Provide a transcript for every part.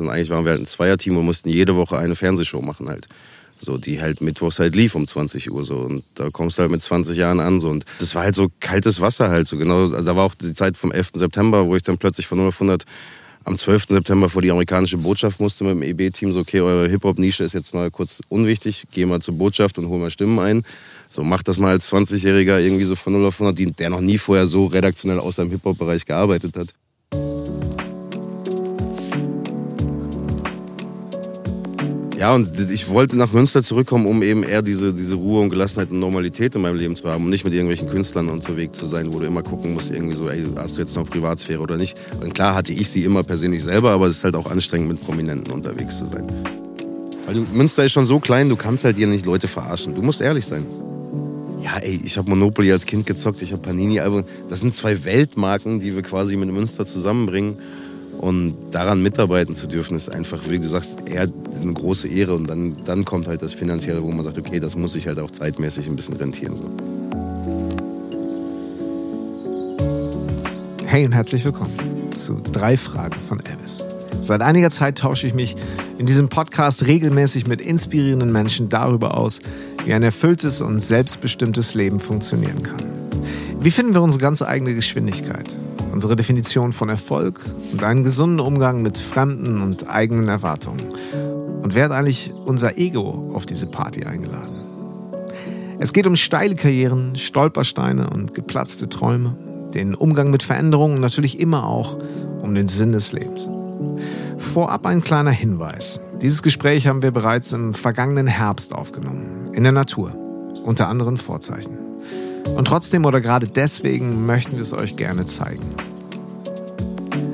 Und eigentlich waren wir halt ein Zweierteam und mussten jede Woche eine Fernsehshow machen halt. So, die halt mittwochs halt lief um 20 Uhr so. Und da kommst du halt mit 20 Jahren an. So. Und das war halt so kaltes Wasser halt so. Genau, also da war auch die Zeit vom 11. September, wo ich dann plötzlich von 0 auf 100 am 12. September vor die amerikanische Botschaft musste mit dem EB-Team. So, okay, eure Hip-Hop-Nische ist jetzt mal kurz unwichtig. Geh mal zur Botschaft und hol mal Stimmen ein. So, mach das mal als 20-Jähriger irgendwie so von 0 auf 100, der noch nie vorher so redaktionell außer im Hip-Hop-Bereich gearbeitet hat. Ja, und ich wollte nach Münster zurückkommen, um eben eher diese, diese Ruhe und Gelassenheit und Normalität in meinem Leben zu haben und nicht mit irgendwelchen Künstlern unterwegs zu sein, wo du immer gucken musst, irgendwie so, ey, hast du jetzt noch Privatsphäre oder nicht. Und klar hatte ich sie immer persönlich selber, aber es ist halt auch anstrengend, mit Prominenten unterwegs zu sein. Weil du, Münster ist schon so klein, du kannst halt hier nicht Leute verarschen. Du musst ehrlich sein. Ja, ey, ich habe Monopoly als Kind gezockt, ich habe Panini-Album. Das sind zwei Weltmarken, die wir quasi mit Münster zusammenbringen. Und daran mitarbeiten zu dürfen, ist einfach, wie du sagst, eher eine große Ehre. Und dann, dann kommt halt das Finanzielle, wo man sagt, okay, das muss sich halt auch zeitmäßig ein bisschen rentieren. So. Hey und herzlich willkommen zu drei Fragen von Elvis. Seit einiger Zeit tausche ich mich in diesem Podcast regelmäßig mit inspirierenden Menschen darüber aus, wie ein erfülltes und selbstbestimmtes Leben funktionieren kann. Wie finden wir unsere ganz eigene Geschwindigkeit? unsere Definition von Erfolg und einen gesunden Umgang mit fremden und eigenen Erwartungen. Und wer hat eigentlich unser Ego auf diese Party eingeladen? Es geht um steile Karrieren, Stolpersteine und geplatzte Träume, den Umgang mit Veränderungen und natürlich immer auch um den Sinn des Lebens. Vorab ein kleiner Hinweis. Dieses Gespräch haben wir bereits im vergangenen Herbst aufgenommen, in der Natur, unter anderen Vorzeichen. Und trotzdem oder gerade deswegen möchten wir es euch gerne zeigen.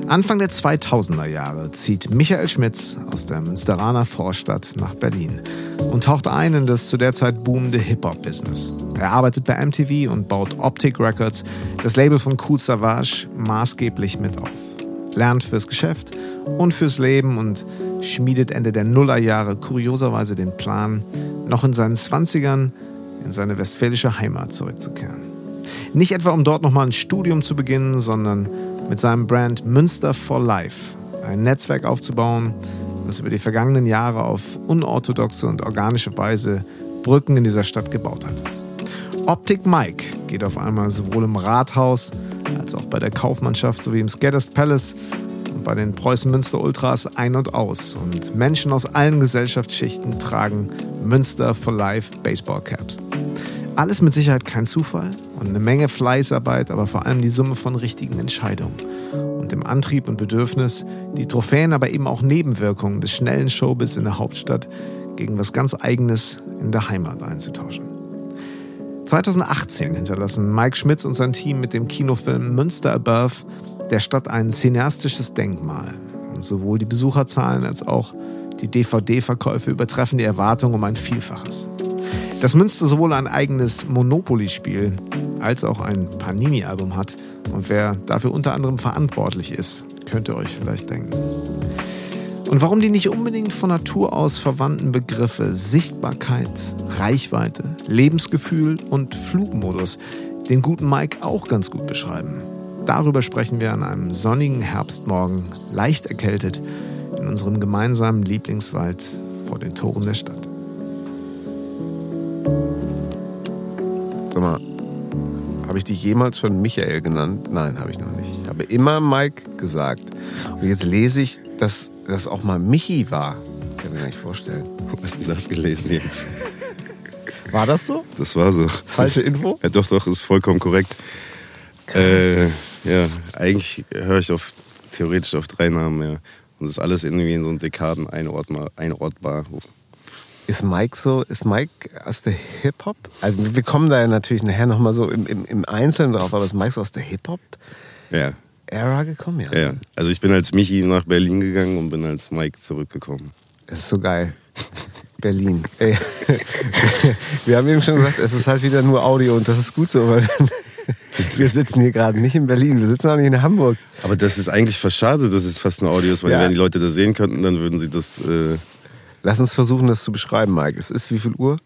Anfang der 2000er Jahre zieht Michael Schmitz aus der Münsteraner Vorstadt nach Berlin und taucht ein in das zu der Zeit boomende Hip-Hop-Business. Er arbeitet bei MTV und baut Optic Records, das Label von Cool Savage, maßgeblich mit auf. Lernt fürs Geschäft und fürs Leben und schmiedet Ende der Nullerjahre kurioserweise den Plan, noch in seinen 20ern in seine westfälische Heimat zurückzukehren. Nicht etwa, um dort nochmal ein Studium zu beginnen, sondern mit seinem Brand Münster for Life ein Netzwerk aufzubauen, das über die vergangenen Jahre auf unorthodoxe und organische Weise Brücken in dieser Stadt gebaut hat. Optik Mike geht auf einmal sowohl im Rathaus als auch bei der Kaufmannschaft sowie im Skatters Palace bei den Preußen Münster Ultras ein und aus und Menschen aus allen Gesellschaftsschichten tragen Münster for Life Baseball Caps. Alles mit Sicherheit kein Zufall und eine Menge Fleißarbeit, aber vor allem die Summe von richtigen Entscheidungen und dem Antrieb und Bedürfnis, die Trophäen, aber eben auch Nebenwirkungen des schnellen Showbiz in der Hauptstadt gegen was ganz Eigenes in der Heimat einzutauschen. 2018 hinterlassen Mike Schmitz und sein Team mit dem Kinofilm Münster Above der Stadt ein cineastisches Denkmal. Und sowohl die Besucherzahlen als auch die DVD-Verkäufe übertreffen die Erwartungen um ein Vielfaches. Dass Münster sowohl ein eigenes Monopoly-Spiel als auch ein Panini-Album hat und wer dafür unter anderem verantwortlich ist, könnt ihr euch vielleicht denken. Und warum die nicht unbedingt von Natur aus verwandten Begriffe Sichtbarkeit, Reichweite, Lebensgefühl und Flugmodus den guten Mike auch ganz gut beschreiben. Darüber sprechen wir an einem sonnigen Herbstmorgen, leicht erkältet, in unserem gemeinsamen Lieblingswald vor den Toren der Stadt. Sag mal, habe ich dich jemals schon Michael genannt? Nein, habe ich noch nicht. Ich habe immer Mike gesagt. Und jetzt lese ich, dass das auch mal Michi war. Ich kann mir gar nicht vorstellen. Wo hast du das gelesen jetzt? War das so? Das war so. Falsche Info? Ja, doch, doch, ist vollkommen korrekt. Äh, ja, eigentlich höre ich auf, theoretisch auf drei Namen, ja. Und das ist alles irgendwie in so einen Dekaden einordbar. einordbar. Ist Mike so, ist Mike aus der Hip-Hop? Also wir kommen da ja natürlich nachher nochmal so im, im, im Einzelnen drauf, aber ist Mike so aus der Hip-Hop? Ja. Ära gekommen, ja. ja. Also ich bin als Michi nach Berlin gegangen und bin als Mike zurückgekommen. Das ist so geil. Berlin. Ey. Wir haben eben schon gesagt, es ist halt wieder nur Audio und das ist gut so, weil wir sitzen hier gerade nicht in Berlin, wir sitzen auch nicht in Hamburg. Aber das ist eigentlich fast schade, dass es fast ein Audio ist, weil Ja. wenn die Leute das sehen könnten, dann würden sie das. Äh, Lass uns versuchen, das zu beschreiben, Mike. Es ist wie viel Uhr?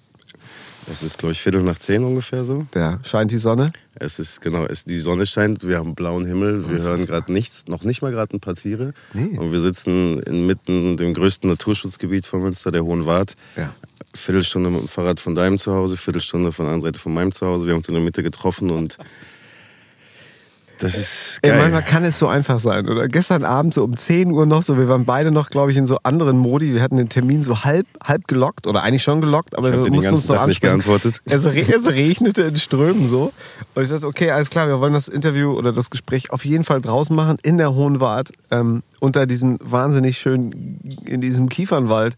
Es ist, glaube ich, Viertel nach zehn ungefähr so. Ja, scheint die Sonne? Es ist, genau, es, die Sonne scheint, wir haben blauen Himmel, wir hören gerade nichts, noch nicht mal gerade ein paar Tiere. Nee. Und wir sitzen inmitten dem größten Naturschutzgebiet von Münster, der Hohen Wart. Ja. Viertelstunde mit dem Fahrrad von deinem Zuhause, Viertelstunde von der anderen Seite von meinem Zuhause. Wir haben uns in der Mitte getroffen und das ist Ey, geil. manchmal kann es so einfach sein, oder? Gestern Abend so um 10 Uhr noch so, wir waren beide noch, glaube ich, in so anderen Modi. Wir hatten den Termin so halb, halb gelockt oder eigentlich schon gelockt, aber wir mussten uns noch Tag nicht geantwortet. Es, re es regnete in Strömen so. Und ich dachte, okay, alles klar, wir wollen das Interview oder das Gespräch auf jeden Fall draußen machen, in der Hohen Wart, ähm, unter diesem wahnsinnig schönen, in diesem Kiefernwald.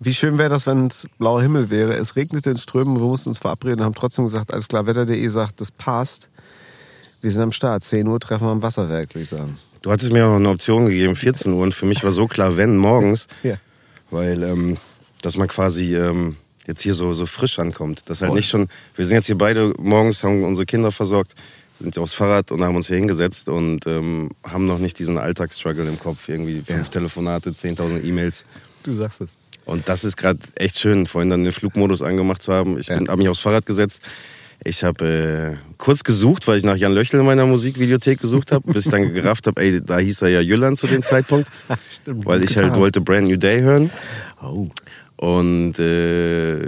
Wie schön wäre das, wenn es blauer Himmel wäre. Es regnete in Strömen, wir mussten uns verabreden und haben trotzdem gesagt, alles klar, Wetter.de sagt, das passt. Wir sind am Start. 10 Uhr treffen wir am Wasserwerk, würde ich sagen. Du hattest mir auch eine Option gegeben, 14 Uhr. Und für mich war so klar, wenn morgens, Ja. weil ähm, dass man quasi ähm, jetzt hier so, so frisch ankommt. Das halt Voll. nicht schon, wir sind jetzt hier beide morgens, haben unsere Kinder versorgt, sind aufs Fahrrad und haben uns hier hingesetzt und ähm, haben noch nicht diesen Alltagsstruggle im Kopf. Irgendwie fünf Ja. Telefonate, 10.000 E-Mails. Du sagst es. Und das ist gerade echt schön, vorhin dann den Flugmodus angemacht zu haben. Ich Ja. habe mich aufs Fahrrad gesetzt. Ich habe äh, kurz gesucht, weil ich nach Jan Löchel in meiner Musikvideothek gesucht habe, bis ich dann gerafft habe, ey, da hieß er ja Jüllern zu dem Zeitpunkt, Stimmt, weil ich halt getan. wollte Brand New Day hören. Oh. Und äh,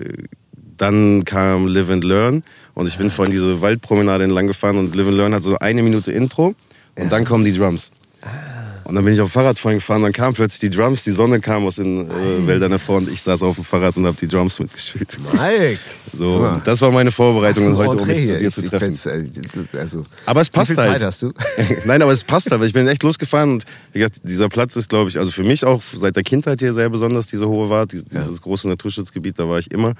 dann kam Live and Learn und ich bin vorhin diese Waldpromenade entlang gefahren und Live and Learn hat so eine Minute Intro und dann kommen die Drums. Und dann bin ich auf dem Fahrrad vorhin gefahren, dann kamen plötzlich die Drums, die Sonne kam aus den äh, Wäldern hervor und ich saß auf dem Fahrrad und habe die Drums mitgespielt. Mike! So, das war meine Vorbereitung heute, um mich zu dir zu treffen. äh, Also, Aber es passt Wie viel halt. Zeit hast du? Nein, aber es passt halt, weil ich bin echt losgefahren und wie gesagt, dieser Platz ist, glaube ich, also für mich auch seit der Kindheit hier sehr besonders, diese hohe Wart, dieses, dieses große Naturschutzgebiet, da war ich immer.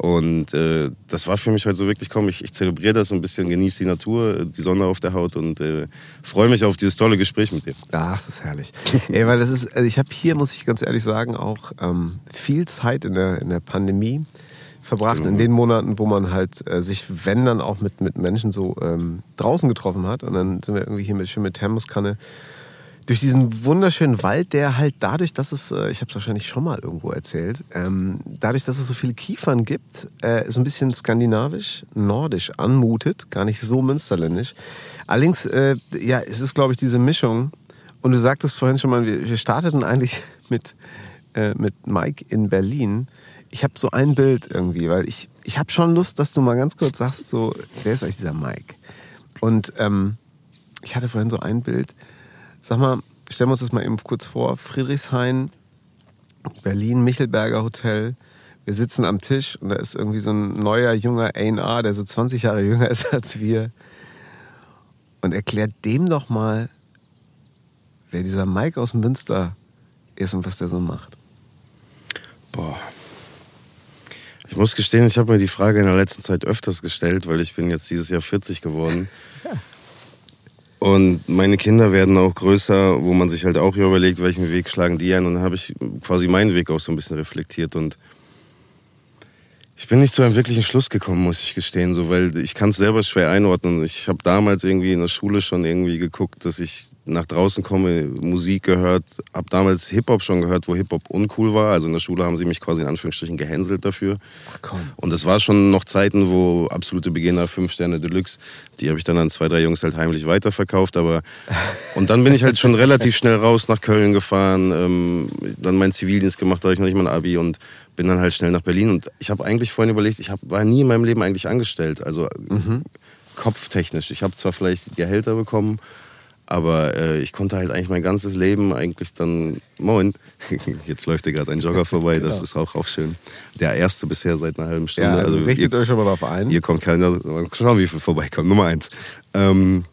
Und äh, das war für mich heute so wirklich, komm, ich, ich zelebriere das ein bisschen, genieße die Natur, die Sonne auf der Haut und äh, freue mich auf dieses tolle Gespräch mit dir. Ach, das ist herrlich. Ey, weil das ist, also ich habe hier, muss ich ganz ehrlich sagen, auch ähm, viel Zeit in der, in der Pandemie verbracht, in den Monaten, wo man halt äh, sich, wenn dann auch mit, mit Menschen so ähm, draußen getroffen hat. Und dann sind wir irgendwie hier mit, schön mit Thermoskanne durch diesen wunderschönen Wald, der halt dadurch, dass es, äh, ich habe es wahrscheinlich schon mal irgendwo erzählt, ähm, dadurch, dass es so viele Kiefern gibt, äh, so ein bisschen skandinavisch, nordisch anmutet, gar nicht so münsterländisch. Allerdings, äh, ja, es ist, glaube ich, diese Mischung. Und du sagtest vorhin schon mal, wir, wir starteten eigentlich mit, äh, mit Mike in Berlin. Ich habe so ein Bild irgendwie, weil ich, ich habe schon Lust, dass du mal ganz kurz sagst, so, wer ist eigentlich dieser Mike? Und ähm, ich hatte vorhin so ein Bild. Sag mal, stellen wir uns das mal eben kurz vor. Friedrichshain, Berlin, Michelberger Hotel. Wir sitzen am Tisch und da ist irgendwie so ein neuer, junger A&R, der so 20 Jahre jünger ist als wir. Und erklärt dem doch mal, wer dieser Mike aus Münster ist und was der so macht. Boah. Ich muss gestehen, ich habe mir die Frage in der letzten Zeit öfters gestellt, weil ich bin jetzt dieses Jahr 40 geworden. Und meine Kinder werden auch größer, wo man sich halt auch überlegt, welchen Weg schlagen die ein. Und dann habe ich quasi meinen Weg auch so ein bisschen reflektiert. Und ich bin nicht zu einem wirklichen Schluss gekommen, muss ich gestehen, so, weil ich kann es selber schwer einordnen. Ich habe damals irgendwie in der Schule schon irgendwie geguckt, dass ich nach draußen komme, Musik gehört, habe damals Hip-Hop schon gehört, wo Hip-Hop uncool war. Also in der Schule haben sie mich quasi in Anführungsstrichen gehänselt dafür. Ach komm. Und es war schon noch Zeiten, wo absolute Beginner, fünf Sterne Deluxe, die habe ich dann an zwei, drei Jungs halt heimlich weiterverkauft. Aber und dann bin ich halt schon relativ schnell raus nach Köln gefahren, ähm, dann meinen Zivildienst gemacht, da hatte ich noch nicht mal ein Abi und bin dann halt schnell nach Berlin. Und ich habe eigentlich vorhin überlegt, ich hab, war nie in meinem Leben eigentlich angestellt, also Mhm. kopftechnisch. Ich habe zwar vielleicht Gehälter bekommen, aber äh, ich konnte halt eigentlich mein ganzes Leben eigentlich dann, moin, jetzt läuft hier gerade ein Jogger vorbei, das Genau. ist auch, auch schön. Der erste bisher seit einer halben Stunde. Ja, also richtet ihr, euch mal darauf ein. Hier kommt keiner, mal schauen, wie viel vorbeikommt. Nummer eins. Ähm,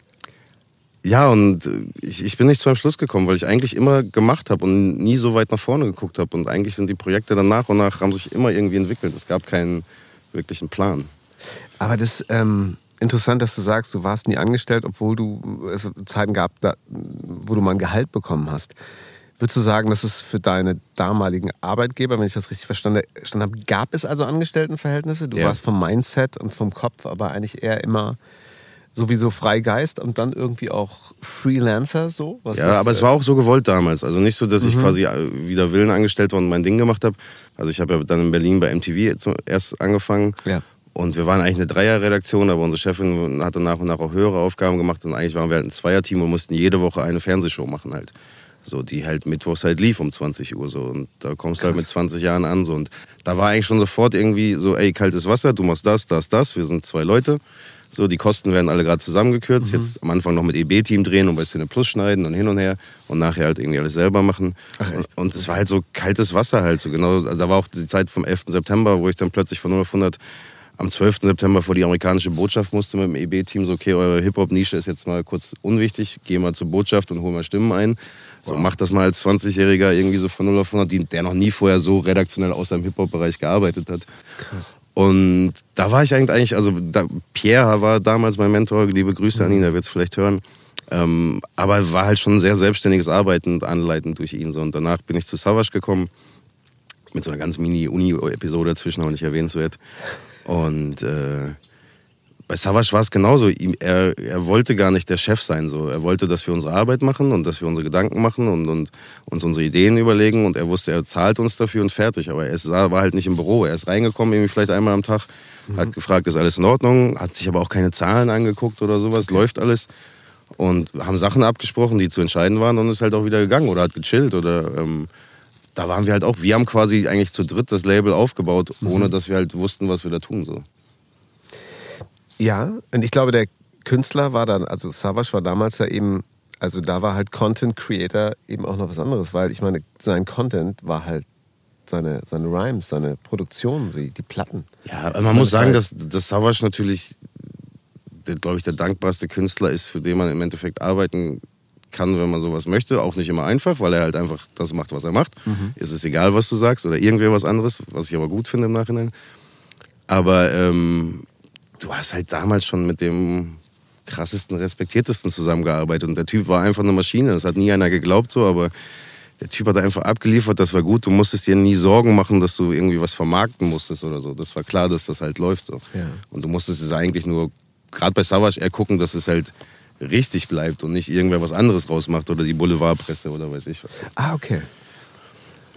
ja, und äh, ich, ich bin nicht zu einem Schluss gekommen, weil ich eigentlich immer gemacht habe und nie so weit nach vorne geguckt habe. Und eigentlich sind die Projekte dann nach und nach, haben sich immer irgendwie entwickelt. Es gab keinen wirklichen Plan. Aber das ähm, interessant, dass du sagst, du warst nie angestellt, obwohl du es Zeiten gab, da, wo du mal ein Gehalt bekommen hast. Würdest du sagen, dass es für deine damaligen Arbeitgeber, wenn ich das richtig verstanden, verstanden habe, gab es also Angestelltenverhältnisse? Du Ja. warst vom Mindset und vom Kopf aber eigentlich eher immer sowieso Freigeist und dann irgendwie auch Freelancer so? Was Ja, das, aber es äh, war auch so gewollt damals. Also nicht so, dass ich quasi äh, wider Willen angestellt war und mein Ding gemacht habe. Also ich habe ja dann in Berlin bei MTV zuerst angefangen. Ja. Und wir waren eigentlich eine Dreierredaktion, aber unsere Chefin hatte nach und nach auch höhere Aufgaben gemacht und eigentlich waren wir halt ein Zweierteam und mussten jede Woche eine Fernsehshow machen halt. So, die halt mittwochs halt lief um 20 Uhr so. Und da kommst du halt mit 20 Jahren an. So. Und da war eigentlich schon sofort irgendwie so, ey, kaltes Wasser, du machst das, das, das. Wir sind zwei Leute. So, die Kosten werden alle gerade zusammengekürzt. Mhm. Jetzt am Anfang noch mit EB-Team drehen und bei Szene Plus schneiden und hin und her und nachher halt irgendwie alles selber machen. Ach? Und es war halt so kaltes Wasser halt so genau. Also da war auch die Zeit vom 11. September, wo ich dann plötzlich von 0 auf 100 am 12. September vor die amerikanische Botschaft musste mit dem EB-Team. So, okay, eure Hip-Hop-Nische ist jetzt mal kurz unwichtig. Geh mal zur Botschaft und hol mal Stimmen ein. So, mach das mal als 20-Jähriger irgendwie so von 0 auf 100, die- der noch nie vorher so redaktionell außer im Hip-Hop-Bereich gearbeitet hat. Krass. Und da war ich eigentlich, also da, Pierre war damals mein Mentor, liebe Grüße an ihn, der wird es vielleicht hören. Ähm, aber war halt schon sehr selbstständiges Arbeiten und Anleiten durch ihn. So. Und danach bin ich zu Savage gekommen, mit so einer ganz Mini-Uni-Episode dazwischen, auch nicht erwähnenswert. Und äh, bei Savage war es genauso. Er, er wollte gar nicht der Chef sein. So. Er wollte, dass wir unsere Arbeit machen und dass wir unsere Gedanken machen und, und uns unsere Ideen überlegen. Und er wusste, er zahlt uns dafür und fertig. Aber er ist, war halt nicht im Büro. Er ist reingekommen, irgendwie vielleicht einmal am Tag, hat gefragt, ist alles in Ordnung, hat sich aber auch keine Zahlen angeguckt oder sowas, läuft alles. Und haben Sachen abgesprochen, die zu entscheiden waren und ist halt auch wieder gegangen oder hat gechillt oder ähm, da waren wir halt auch, wir haben quasi eigentlich zu dritt das Label aufgebaut, ohne dass wir halt wussten, was wir da tun. So. Ja, und ich glaube, der Künstler war dann, also Savage war damals ja eben, also da war halt Content Creator eben auch noch was anderes, weil ich meine, sein Content war halt seine, seine Rhymes, seine Produktionen, die, die Platten. Ja, man muss sagen, dass, dass Savage natürlich, glaube ich, der dankbarste Künstler ist, für den man im Endeffekt arbeiten kann, wenn man sowas möchte. Auch nicht immer einfach, weil er halt einfach das macht, was er macht. Es ist egal, was du sagst oder irgendwer was anderes, was ich aber gut finde im Nachhinein. Aber ähm, du hast halt damals schon mit dem krassesten, respektiertesten zusammengearbeitet. Und der Typ war einfach eine Maschine. Das hat nie einer geglaubt so, aber der Typ hat einfach abgeliefert, das war gut. Du musstest dir nie Sorgen machen, dass du irgendwie was vermarkten musstest oder so. Das war klar, dass das halt läuft so. Ja. Und du musstest es eigentlich nur, gerade bei Savage, eher gucken, dass es halt richtig bleibt und nicht irgendwer was anderes rausmacht oder die Boulevardpresse oder weiß ich was. Ah, okay.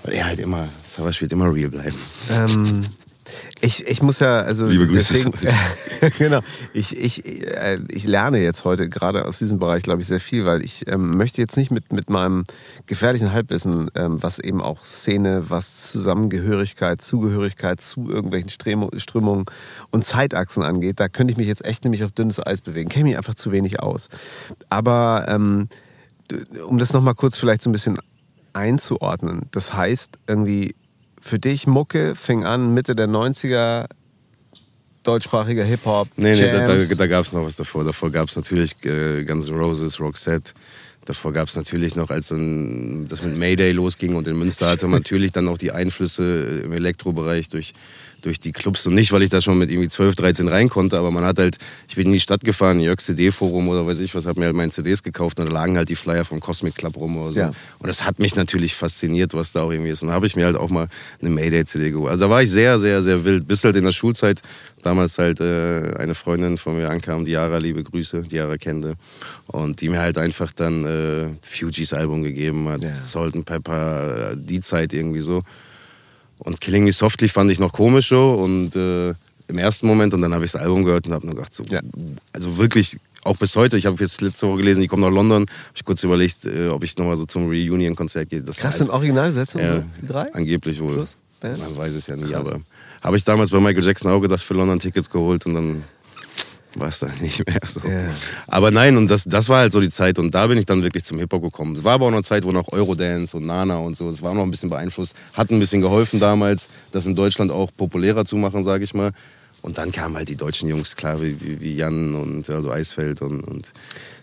Weil er halt immer, Savage wird immer real bleiben. Ähm, ich, ich muss ja, also Liebe Grüße, deswegen, genau, ich, ich, äh, ich lerne jetzt heute gerade aus diesem Bereich, glaube ich, sehr viel, weil ich ähm, möchte jetzt nicht mit, mit meinem gefährlichen Halbwissen, ähm, was eben auch Szene, was Zusammengehörigkeit, Zugehörigkeit zu irgendwelchen Strömungen und Zeitachsen angeht, da könnte ich mich jetzt echt nämlich auf dünnes Eis bewegen. Kenne mich einfach zu wenig aus. Aber ähm, um das nochmal kurz vielleicht so ein bisschen einzuordnen, das heißt irgendwie für dich Mucke fing an Mitte der 90er, deutschsprachiger Hip-Hop, Nee, nee, da, da, da gab es noch was davor. Davor gab es natürlich äh, Guns N' Roses, Roxette. Davor gab es natürlich noch, als dann das mit Mayday losging und in Münster hatte man natürlich dann auch die Einflüsse im Elektrobereich durch, durch die Clubs. Und nicht, weil ich da schon mit irgendwie 12, 13 rein konnte, aber man hat halt, ich bin in die Stadt gefahren, Jörg CD-Forum oder weiß ich was, hab mir halt meine CDs gekauft und da lagen halt die Flyer vom Cosmic Club rum oder so. Ja. Und das hat mich natürlich fasziniert, was da auch irgendwie ist. Und da habe ich mir halt auch mal eine Mayday-CD geholt. Also da war ich sehr, sehr, sehr wild. Bis halt in der Schulzeit damals halt äh, eine Freundin von mir ankam, Diara, liebe Grüße, Diara Kende. Und die mir halt einfach dann äh, Fugees Album gegeben hat, Ja. Salt and Pepper, äh, die Zeit irgendwie so. Und Killing Me Softly fand ich noch komisch so und äh, im ersten Moment und dann habe ich das Album gehört und habe nur gedacht, so, Ja. also wirklich, auch bis heute, ich habe jetzt letzte Woche gelesen, die kommen nach London, habe ich kurz überlegt, äh, ob ich nochmal so zum Reunion-Konzert gehe. Das Krass, sind Originalsetzungen ja, so, die drei? Angeblich wohl. Plus? Man weiß es ja nie, Krass. aber habe ich damals bei Michael Jackson auch gedacht, für London Tickets geholt und dann war es dann nicht mehr so. Ja. Aber nein, und das, das war halt so die Zeit und da bin ich dann wirklich zum Hip-Hop gekommen. Es war aber auch eine Zeit, wo noch Eurodance und Nana und so, das war noch ein bisschen beeinflusst, hat ein bisschen geholfen damals, das in Deutschland auch populärer zu machen, sage ich mal. Und dann kamen halt die deutschen Jungs, klar, wie, wie, wie Jan und also Eisfeld und, und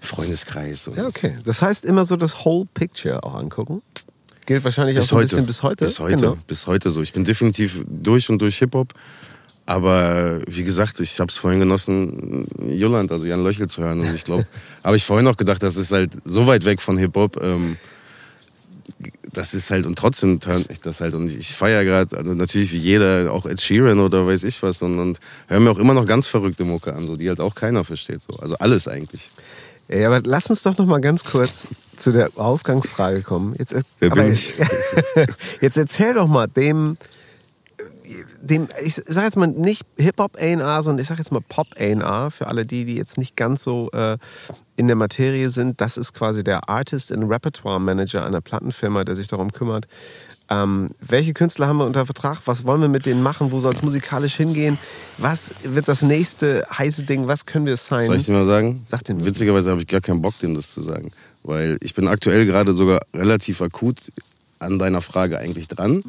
Freundeskreis. Und Ja, okay. Das heißt immer so das Whole Picture auch angucken. Gilt wahrscheinlich auch Bis so ein heute. bisschen bis heute. Bis heute. Genau. Bis heute so. Ich bin definitiv durch und durch Hip-Hop. Aber wie gesagt, ich habe es vorhin genossen, Jolland, also Jan Löchel zu hören. Und ich glaube, habe ich vorhin auch gedacht, das ist halt so weit weg von Hip-Hop. Ähm, das ist halt, und trotzdem turnt ich das halt. Und ich feiere gerade, also natürlich wie jeder, auch Ed Sheeran oder weiß ich was. Und, und höre mir auch immer noch ganz verrückte Mucke an, so, die halt auch keiner versteht. So. Also alles eigentlich. Ja, aber lass uns doch noch mal ganz kurz zu der Ausgangsfrage kommen. Jetzt, äh, Wer aber, bin ich? jetzt erzähl doch mal dem, dem, ich sage jetzt mal nicht Hip-Hop A&R, sondern ich sage jetzt mal Pop A&R für alle die, die jetzt nicht ganz so äh, in der Materie sind. Das ist quasi der Artist and Repertoire Manager einer Plattenfirma, der sich darum kümmert. Ähm, welche Künstler haben wir unter Vertrag? Was wollen wir mit denen machen? Wo soll es musikalisch hingehen? Was wird das nächste heiße Ding? Was können wir sein? Soll ich dir mal sagen? Sag mal. Witzigerweise habe ich gar keinen Bock, denen das zu sagen. Weil ich bin aktuell gerade sogar relativ akut an deiner Frage eigentlich dran.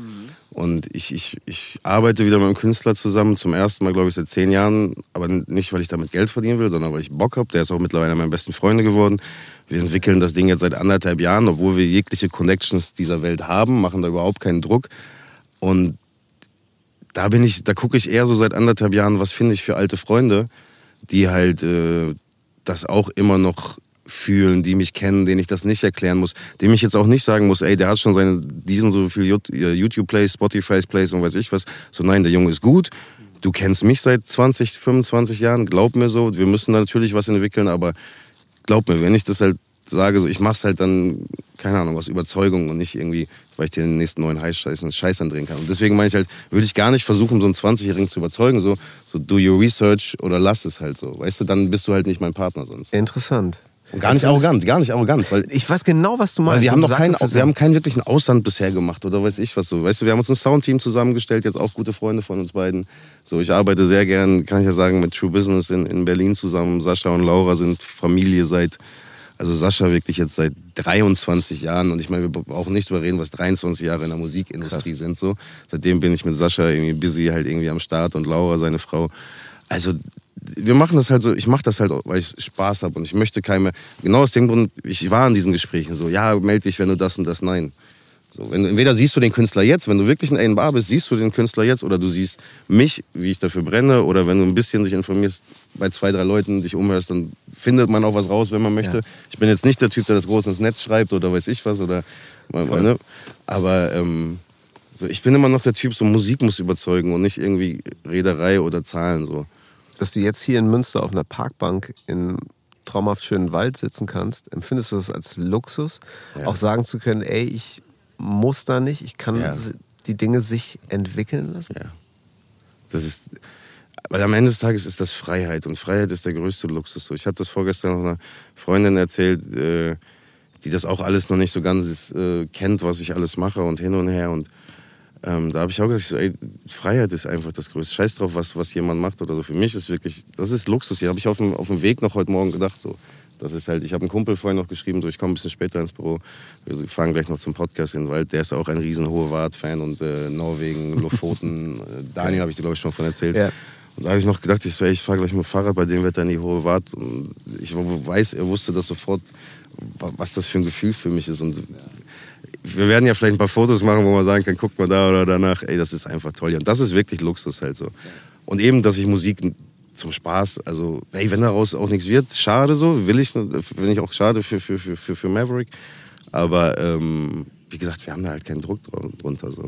Und ich, ich, ich arbeite wieder mit einem Künstler zusammen, zum ersten Mal, glaube ich, seit zehn Jahren. Aber nicht, weil ich damit Geld verdienen will, sondern weil ich Bock habe. Der ist auch mittlerweile meiner besten Freunde geworden. Wir entwickeln das Ding jetzt seit anderthalb Jahren, obwohl wir jegliche Connections dieser Welt haben, machen da überhaupt keinen Druck. Und da bin ich, da gucke ich eher so seit anderthalb Jahren, was finde ich für alte Freunde, die halt äh, das auch immer noch fühlen, die mich kennen, denen ich das nicht erklären muss, dem ich jetzt auch nicht sagen muss, ey, der hat schon seine diesen so viel äh, YouTube-Plays, Spotify-Plays und weiß ich was. So, nein, der Junge ist gut. Du kennst mich seit 20, 25 Jahren, glaub mir so. Wir müssen da natürlich was entwickeln, aber glaub mir, wenn ich das halt sage, so, ich mach's halt dann, keine Ahnung, aus Überzeugung und nicht irgendwie, weil ich dir den nächsten neuen Scheiß, Scheiß andrehen kann. Und deswegen meine ich halt, würde ich gar nicht versuchen, so einen 20-Jährigen zu überzeugen, so, so do your research oder lass es halt so. Weißt du, dann bist du halt nicht mein Partner sonst. Interessant. Und gar nicht arrogant, gar nicht arrogant, weil Ich weiß genau, was du meinst. weil wir haben noch keinen, wir haben keinen wirklichen Ausland bisher gemacht oder weiß ich was so. Weißt du, wir haben uns ein Soundteam zusammengestellt, jetzt auch gute Freunde von uns beiden. So, ich arbeite sehr gern, kann ich ja sagen, mit True Business in, in Berlin zusammen. Sascha und Laura sind Familie seit, also Sascha wirklich jetzt seit 23 Jahren und ich meine, wir brauchen nicht drüber reden, was 23 Jahre in der Musikindustrie sind so. Seitdem bin ich mit Sascha irgendwie busy halt irgendwie am Start und Laura, seine Frau. Also wir machen das halt so, ich mache das halt, weil ich Spaß habe und ich möchte keine, genau aus dem Grund, ich war in diesen Gesprächen so, ja, melde dich, wenn du das und das, nein. So, wenn, du- entweder siehst du den Künstler jetzt, wenn du wirklich ein A&R bist, siehst du den Künstler jetzt oder du siehst mich, wie ich dafür brenne oder wenn du ein bisschen dich informierst, bei zwei, drei Leuten dich umhörst, dann findet man auch was raus, wenn man möchte. Ja. Ich bin jetzt nicht der Typ, der das groß ins Netz schreibt oder weiß ich was oder, ne? aber ähm, so, ich bin immer noch der Typ, so Musik muss überzeugen und nicht irgendwie Reederei oder Zahlen so. Dass du jetzt hier in Münster auf einer Parkbank in traumhaft schönen Wald sitzen kannst, empfindest du das als Luxus, Ja. auch sagen zu können, ey, ich muss da nicht, ich kann Ja. die Dinge sich entwickeln lassen? Ja. Das ist, weil am Ende des Tages ist das Freiheit und Freiheit ist der größte Luxus. Ich habe das vorgestern noch einer Freundin erzählt, äh, die das auch alles noch nicht so ganz äh, kennt, was ich alles mache und hin und her. Und ähm, da habe ich auch gesagt, ey, Freiheit ist einfach das größte. Scheiß drauf, was, was jemand macht oder so. Für mich ist wirklich, das ist Luxus. Hier habe ich auf dem, auf dem Weg noch heute Morgen gedacht. So. Das ist halt, ich habe einen Kumpel vorhin noch geschrieben, so, ich komme ein bisschen später ins Büro. Wir fahren gleich noch zum Podcast in den Wald. Der ist auch ein riesen Hohe-Wart-Fan und äh, Norwegen, Lofoten. äh, Daniel habe ich dir, glaube ich, schon von erzählt. Ja. Und da habe ich noch gedacht, ich, ey, ich fahre gleich mit dem Fahrrad bei dem Wetter in die Hohe Wart. Und ich weiß, er wusste das sofort, wa- was das für ein Gefühl für mich ist. Und wir werden ja vielleicht ein paar Fotos machen, wo man sagen kann, guck mal da oder danach. Ey, das ist einfach toll. Und das ist wirklich Luxus halt so. Und eben, dass ich Musik zum Spaß, also, ey, wenn daraus auch nichts wird, schade so, will ich, finde ich auch schade für, für, für, für, Maverick. Aber ähm, wie gesagt, wir haben da halt keinen Druck dr- drunter so.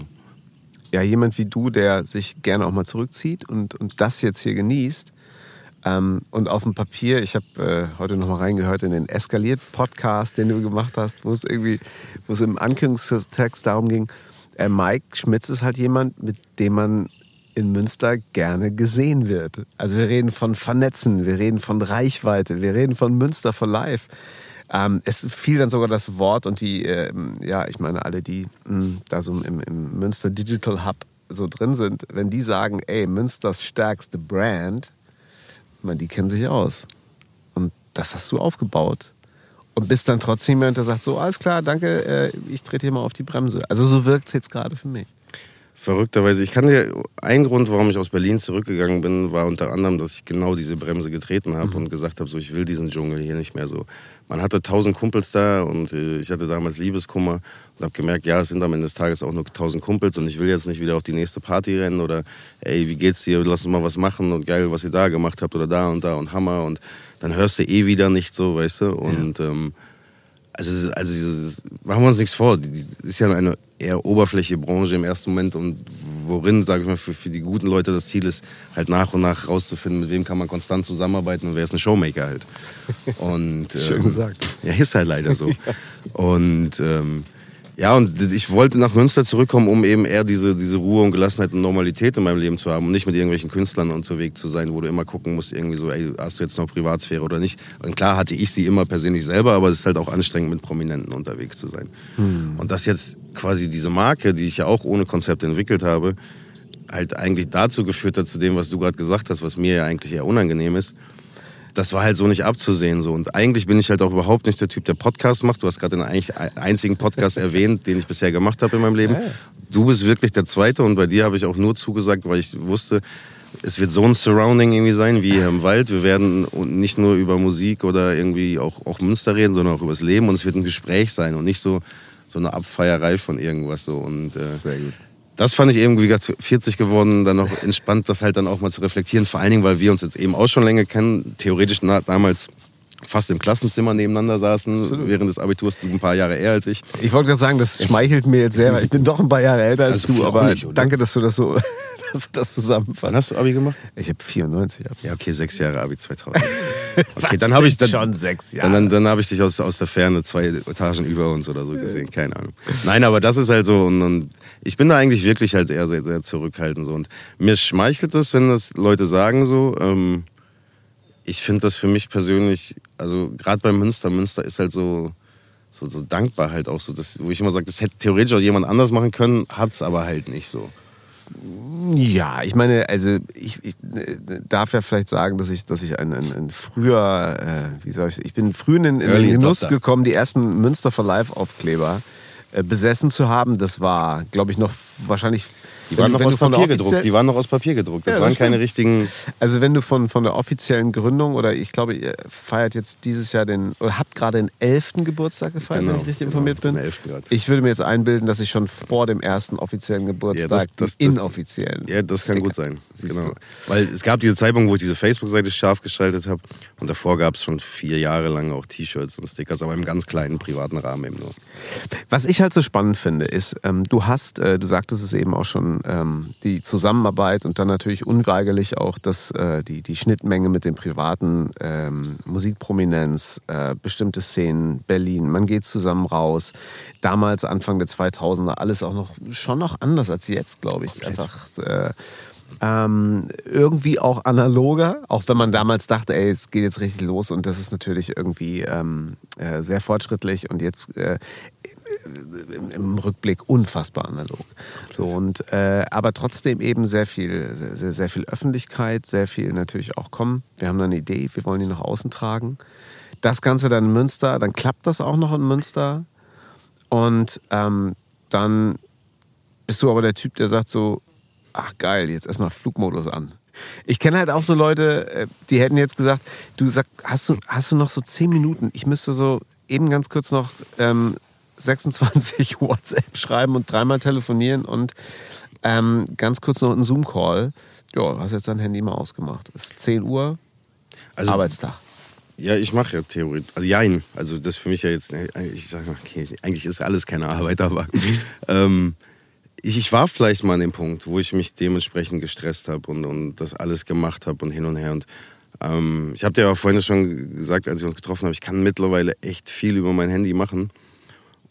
ja, jemand wie du, der sich gerne auch mal zurückzieht und, und das jetzt hier genießt. Ähm, und auf dem Papier, ich habe äh, heute noch mal reingehört in den Eskaliert-Podcast, den du gemacht hast, wo es irgendwie, wo es im Ankündigungstext darum ging, äh, Mike Schmitz ist halt jemand, mit dem man in Münster gerne gesehen wird. Also wir reden von Vernetzen, wir reden von Reichweite, wir reden von Münster for Life. Ähm, es fiel dann sogar das Wort und die, ähm, ja, ich meine, alle, die mh, da so im, im Münster Digital Hub so drin sind, wenn die sagen, ey, Münsters stärkste Brand, meine, die kennen sich aus. Und das hast du aufgebaut. Und bist dann trotzdem jemand, der sagt, so, alles klar, danke, äh, ich trete hier mal auf die Bremse. Also so wirkt es jetzt gerade für mich. Verrückterweise, ich kann dir, ein Grund, warum ich aus Berlin zurückgegangen bin, war unter anderem, dass ich genau diese Bremse getreten habe und gesagt habe, so, ich will diesen Dschungel hier nicht mehr so. Man hatte tausend Kumpels da und äh, ich hatte damals Liebeskummer und habe gemerkt, ja, es sind am Ende des Tages auch nur tausend Kumpels und ich will jetzt nicht wieder auf die nächste Party rennen oder, ey, wie geht's dir, lass uns mal was machen und geil, was ihr da gemacht habt oder da und da und Hammer und dann hörst du eh wieder nicht so, weißt du, und, ähm, also, also dieses, machen wir uns nichts vor. Die ist ja eine eher oberflächliche Branche im ersten Moment und worin, sage ich mal, für, für die guten Leute das Ziel ist, halt nach und nach rauszufinden, mit wem kann man konstant zusammenarbeiten und wer ist ein Showmaker halt. Und, Schön ähm, gesagt. Ja, ist halt leider so. Und ähm, Ja, und ich wollte nach Münster zurückkommen, um eben eher diese, diese Ruhe und Gelassenheit und Normalität in meinem Leben zu haben und nicht mit irgendwelchen Künstlern unterwegs zu sein, wo du immer gucken musst, irgendwie so, ey, hast du jetzt noch Privatsphäre oder nicht? Und klar hatte ich sie immer persönlich selber, aber es ist halt auch anstrengend, mit Prominenten unterwegs zu sein. Hm. Und dass jetzt quasi diese Marke, die ich ja auch ohne Konzept entwickelt habe, halt eigentlich dazu geführt hat, zu dem, was du gerade gesagt hast, was mir ja eigentlich eher unangenehm ist, das war halt so nicht abzusehen. So. Und eigentlich bin ich halt auch überhaupt nicht der Typ, der Podcasts macht. Du hast gerade den eigentlich einzigen Podcast erwähnt, den ich bisher gemacht habe in meinem Leben. Du bist wirklich der Zweite und bei dir habe ich auch nur zugesagt, weil ich wusste, es wird so ein Surrounding irgendwie sein wie hier im Wald. Wir werden nicht nur über Musik oder irgendwie auch, auch Münster reden, sondern auch über das Leben und es wird ein Gespräch sein und nicht so, so eine Abfeierei von irgendwas so. Und, äh, Sehr gut das fand ich eben, wie gesagt, 40 geworden, dann noch entspannt, das halt dann auch mal zu reflektieren. Vor allen Dingen, weil wir uns jetzt eben auch schon länger kennen. Theoretisch damals fast im Klassenzimmer nebeneinander saßen Absolut. während des Abiturs, du ein paar Jahre eher als ich. Ich wollte gerade sagen, das schmeichelt mir jetzt sehr, weil ich bin doch ein paar Jahre älter als also du, aber nicht, danke, dass du das so dass du das zusammenfasst. Wann hast du Abi gemacht? Ich habe 94. Abi. Ja, okay, sechs Jahre Abi 2000. Okay, dann habe ich dann, schon sechs Jahre. Dann, dann, dann habe ich dich aus, aus der Ferne zwei Etagen über uns oder so gesehen, keine Ahnung. Nein, aber das ist halt so und, und ich bin da eigentlich wirklich halt eher sehr, sehr zurückhaltend so und mir schmeichelt es, wenn das Leute sagen so. Ähm, ich finde das für mich persönlich, also gerade bei Münster, Münster ist halt so, so, so dankbar halt auch so, dass, wo ich immer sage, das hätte theoretisch auch jemand anders machen können, hat es aber halt nicht so. Ja, ich meine, also ich, ich äh, darf ja vielleicht sagen, dass ich, dass ich ein, ein, ein früher, äh, wie soll ich, ich bin früh in, in den Genuss gekommen, die ersten Münster for Life Aufkleber äh, besessen zu haben. Das war, glaube ich, noch wahrscheinlich die waren noch aus Papier gedruckt. Die waren noch aus Papier gedruckt. Das, ja, das waren keine richtigen. Also wenn du von, von der offiziellen Gründung oder ich glaube, ihr feiert jetzt dieses Jahr den oder habt gerade den 11. Geburtstag gefeiert, genau, wenn ich richtig genau, informiert bin. 11. Ich würde mir jetzt einbilden, dass ich schon vor dem ersten offiziellen Geburtstag ja, das, das, den inoffiziellen. Ja, das kann gut sein. Genau. Weil es gab diese Zeitpunkt, wo ich diese Facebook-Seite scharf geschaltet habe und davor gab es schon vier Jahre lang auch T-Shirts und Stickers, aber im ganz kleinen privaten Rahmen eben nur. Was ich halt so spannend finde, ist, ähm, du hast, äh, du sagtest es eben auch schon, ähm, die Zusammenarbeit und dann natürlich unweigerlich auch das, äh, die, die Schnittmenge mit dem privaten ähm, Musikprominenz, äh, bestimmte Szenen, Berlin, man geht zusammen raus. Damals, Anfang der 2000er, alles auch noch schon noch anders als jetzt, glaube ich. Einfach äh, ähm, irgendwie auch analoger, auch wenn man damals dachte, ey, es geht jetzt richtig los und das ist natürlich irgendwie ähm, äh, sehr fortschrittlich und jetzt äh, im Rückblick unfassbar analog. So und äh, aber trotzdem eben sehr viel, sehr, sehr viel Öffentlichkeit, sehr viel natürlich auch kommen. Wir haben da eine Idee, wir wollen die nach außen tragen. Das Ganze dann in Münster, dann klappt das auch noch in Münster und ähm, dann bist du aber der Typ, der sagt so, ach geil, jetzt erstmal Flugmodus an. Ich kenne halt auch so Leute, äh, die hätten jetzt gesagt, du sag, hast du, hast du noch so zehn Minuten? Ich müsste so eben ganz kurz noch ähm, 26 WhatsApp schreiben und dreimal telefonieren und ähm, ganz kurz noch einen Zoom-Call. Ja, hast jetzt dein Handy mal ausgemacht. Es ist 10 Uhr, also, Arbeitstag. Ja, ich mache ja Theorie. Also jein. Also das für mich ja jetzt, ich sage mal, okay, eigentlich ist alles keine Arbeit, aber ähm, ich, ich, war vielleicht mal an dem Punkt, wo ich mich dementsprechend gestresst habe und, und das alles gemacht habe und hin und her. Und ähm, ich habe dir ja vorhin schon gesagt, als wir uns getroffen haben, ich kann mittlerweile echt viel über mein Handy machen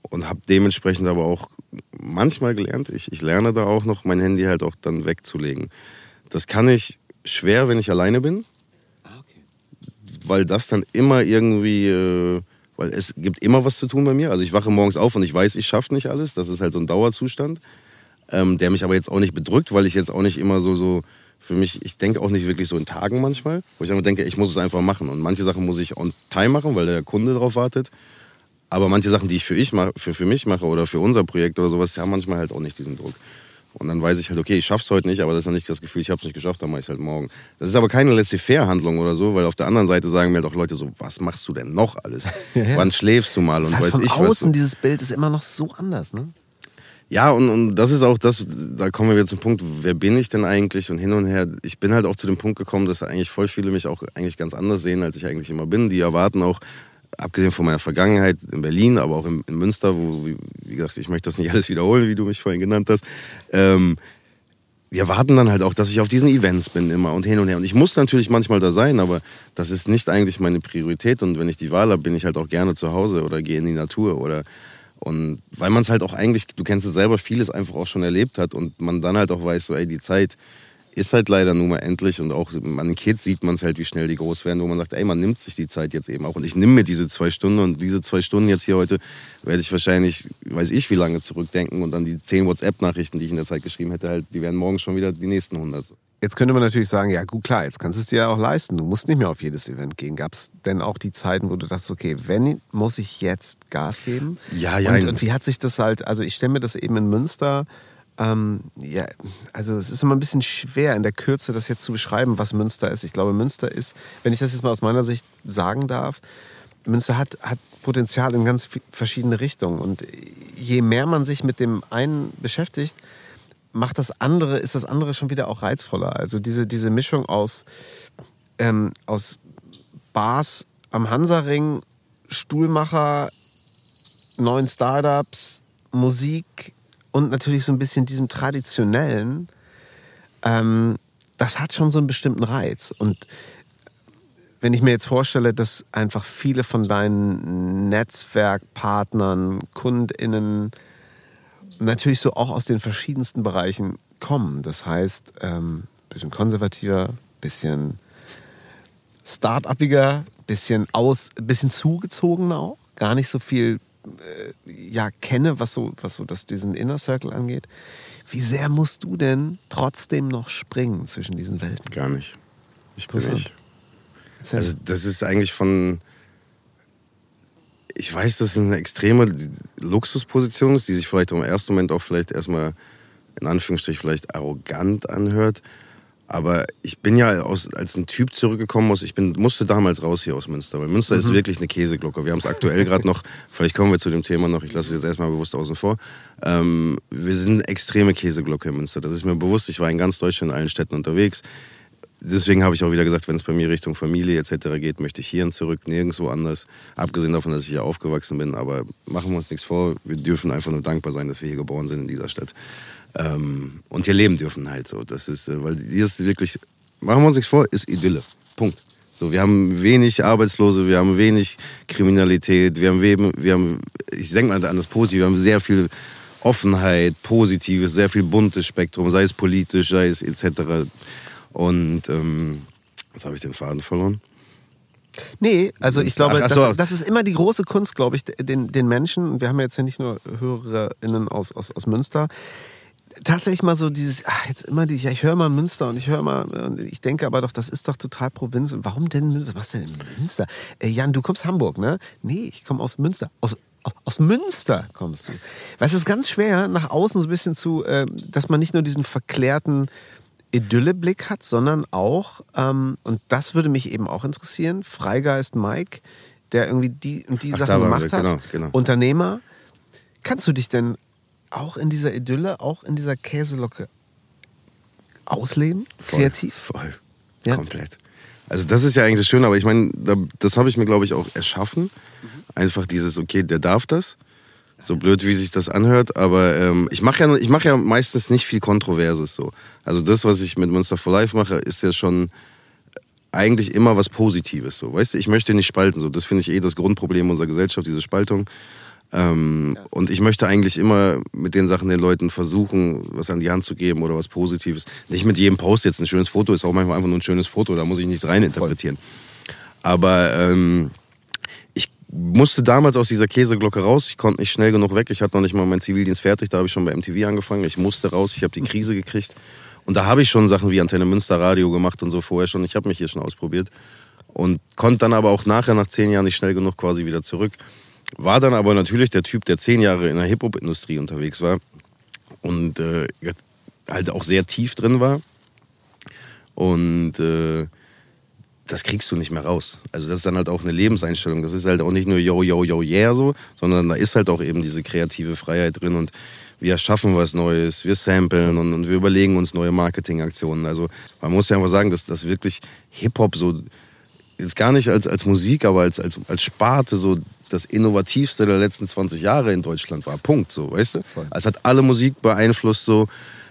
und habe dementsprechend aber auch manchmal gelernt, ich, ich lerne da auch noch, mein Handy halt auch dann wegzulegen. Das kann ich schwer, wenn ich alleine bin, ah, weil das dann immer irgendwie, äh, weil es gibt immer was zu tun bei mir. Also ich wache morgens auf und ich weiß, ich schaffe nicht alles. Das ist halt so ein Dauerzustand, ähm, der mich aber jetzt auch nicht bedrückt, weil ich jetzt auch nicht immer so, so für mich, ich denke auch nicht wirklich so in Tagen manchmal, wo ich einfach denke, ich muss es einfach machen. Und manche Sachen muss ich on time machen, weil der Kunde darauf wartet. Aber manche Sachen, die ich für, ich mach, für, für mich mache oder für unser Projekt oder sowas, die haben manchmal halt auch nicht diesen Druck. Und dann weiß ich halt, okay, ich schaff's heute nicht, aber das ist ja nicht das Gefühl, ich hab's nicht geschafft, dann mache ich halt morgen. Das ist aber keine laissez-faire-Handlung oder so, weil auf der anderen Seite sagen mir halt auch Leute so, was machst du denn noch alles? Ja, ja. Wann schläfst du mal und halt weiß von ich außen, was. Außen dieses Bild ist immer noch so anders, ne? Ja, und, und das ist auch das, da kommen wir wieder zum Punkt, wer bin ich denn eigentlich und hin und her. Ich bin halt auch zu dem Punkt gekommen, dass eigentlich voll viele mich auch eigentlich ganz anders sehen, als ich eigentlich immer bin. Die erwarten auch, abgesehen von meiner Vergangenheit in Berlin, aber auch in, in Münster, wo, wie, wie, gesagt, ich möchte das nicht alles wiederholen, wie du mich vorhin genannt hast. Ähm, die erwarten dann halt auch, dass ich auf diesen Events bin immer und hin und her. Und ich muss natürlich manchmal da sein, aber das ist nicht eigentlich meine Priorität. Und wenn ich die Wahl habe, bin ich halt auch gerne zu Hause oder gehe in die Natur oder Und weil man es halt auch eigentlich, du kennst es selber, vieles einfach auch schon erlebt hat und man dann halt auch weiß, so, ey, die Zeit ist halt leider nun mal endlich und auch an den Kids sieht man es halt, wie schnell die groß werden, wo man sagt, ey, man nimmt sich die Zeit jetzt eben auch und ich nehme mir diese zwei Stunden und diese zwei Stunden jetzt hier heute werde ich wahrscheinlich, weiß ich wie lange zurückdenken und dann die zehn WhatsApp-Nachrichten, die ich in der Zeit geschrieben hätte, halt, die werden morgen schon wieder die nächsten 100. Jetzt könnte man natürlich sagen, ja gut, klar, jetzt kannst du es dir ja auch leisten. Du musst nicht mehr auf jedes Event gehen. Gab es denn auch die Zeiten, wo du dachtest, okay, wenn, muss ich jetzt Gas geben? Ja, ja. Und, und wie hat sich das halt, also ich stelle mir das eben in Münster, ähm, ja, also es ist immer ein bisschen schwer in der Kürze das jetzt zu beschreiben, was Münster ist. Ich glaube, Münster ist, wenn ich das jetzt mal aus meiner Sicht sagen darf, Münster hat, hat Potenzial in ganz verschiedene Richtungen. Und je mehr man sich mit dem einen beschäftigt, macht das andere, ist das andere schon wieder auch reizvoller. Also diese, diese Mischung aus, ähm, aus Bars am Hansaring, Stuhlmacher, neuen Startups, Musik und natürlich so ein bisschen diesem traditionellen, ähm, das hat schon so einen bestimmten Reiz. Und wenn ich mir jetzt vorstelle, dass einfach viele von deinen Netzwerkpartnern, KundInnen, natürlich so auch aus den verschiedensten Bereichen kommen. Das heißt, ähm, bisschen konservativer, bisschen start-upiger, bisschen aus, bisschen zugezogener auch. Gar nicht so viel ja, kenne, was so, was so das, diesen Inner Circle angeht. Wie sehr musst du denn trotzdem noch springen zwischen diesen Welten? Gar nicht. Ich bin nicht. Also das ist eigentlich von, ich weiß, dass es eine extreme Luxusposition ist, die sich vielleicht im ersten Moment auch vielleicht erstmal in Anführungsstrichen vielleicht arrogant anhört. Aber ich bin ja aus, als ein Typ zurückgekommen aus, ich bin, musste damals raus hier aus Münster, weil Münster mhm. ist wirklich eine Käseglocke. Wir haben es aktuell gerade noch, vielleicht kommen wir zu dem Thema noch, ich lasse es jetzt erstmal bewusst außen vor. Ähm, wir sind eine extreme Käseglocke in Münster. Das ist mir bewusst. Ich war in ganz Deutschland in allen Städten unterwegs deswegen habe ich auch wieder gesagt, wenn es bei mir Richtung Familie etc. geht, möchte ich hierhin zurück, nirgendwo anders. Abgesehen davon, dass ich hier aufgewachsen bin. Aber machen wir uns nichts vor, wir dürfen einfach nur dankbar sein, dass wir hier geboren sind in dieser Stadt. Ähm, und hier leben dürfen halt so. Das ist, äh, weil hier ist wirklich, machen wir uns nichts vor, ist Idylle. Punkt. So, wir haben wenig Arbeitslose, wir haben wenig Kriminalität, wir haben, wir haben ich denke mal an das Positive, wir haben sehr viel Offenheit, Positives, sehr viel buntes Spektrum, sei es politisch, sei es etc. Und ähm, jetzt habe ich den Faden verloren. Nee, also ich glaube, ach, ach so. das, das, ist immer die große Kunst, glaube ich, den, den Menschen, wir haben ja jetzt ja nicht nur HörerInnen aus, aus, aus Münster, tatsächlich mal so dieses, ach, jetzt immer die, ja, ich höre mal Münster und ich höre mal, und ich denke aber doch, das ist doch total Provinz. Warum denn Münster? Was denn Münster? Äh, Jan, du kommst Hamburg, ne? Nee, ich komme aus Münster. Aus, aus Münster kommst du. Weil es ist ganz schwer, nach außen so ein bisschen zu, äh, dass man nicht nur diesen verklärten Idylleblick hat, sondern auch, ähm, und das würde mich eben auch interessieren, Freigeist Mike, der irgendwie die und die Ach, Sachen gemacht hat, genau, genau. Unternehmer. Kannst du dich denn auch in dieser Idylle, auch in dieser Käselocke ausleben? Voll, kreativ? Voll. Ja? Komplett. Also das ist ja eigentlich das Schöne, aber ich meine, das habe ich mir, glaube ich, auch erschaffen. Mhm. Einfach dieses, okay, der darf das. So blöd, wie sich das anhört, aber ähm, ich mache ja, mach ja meistens nicht viel Kontroverses so. Also das, was ich mit Monster for Life mache, ist ja schon eigentlich immer was Positives. So. Weißt du, ich möchte nicht spalten. So. Das finde ich eh das Grundproblem unserer Gesellschaft, diese Spaltung. Ähm, ja. Und ich möchte eigentlich immer mit den Sachen den Leuten versuchen, was an die Hand zu geben oder was Positives. Nicht mit jedem Post jetzt ein schönes Foto, ist auch manchmal einfach nur ein schönes Foto, da muss ich nichts reininterpretieren. Aber ähm, musste damals aus dieser Käseglocke raus. Ich konnte nicht schnell genug weg. Ich hatte noch nicht mal meinen Zivildienst fertig. Da habe ich schon bei MTV angefangen. Ich musste raus. Ich habe die Krise gekriegt. Und da habe ich schon Sachen wie Antenne Münster Radio gemacht und so vorher schon. Ich habe mich hier schon ausprobiert. Und konnte dann aber auch nachher, nach zehn Jahren, nicht schnell genug quasi wieder zurück. War dann aber natürlich der Typ, der zehn Jahre in der Hip-Hop-Industrie unterwegs war. Und äh, halt auch sehr tief drin war. Und äh, das kriegst du nicht mehr raus. Also das ist dann halt auch eine Lebenseinstellung. Das ist halt auch nicht nur yo, yo, yo, yeah so, sondern da ist halt auch eben diese kreative Freiheit drin und wir schaffen was Neues, wir samplen und, und wir überlegen uns neue Marketingaktionen. Also man muss ja einfach sagen, dass das wirklich Hip-Hop so, jetzt gar nicht als, als Musik, aber als, als, als Sparte so das innovativste der letzten 20 Jahre in Deutschland war. Punkt, so, weißt du? Es hat alle Musik beeinflusst, so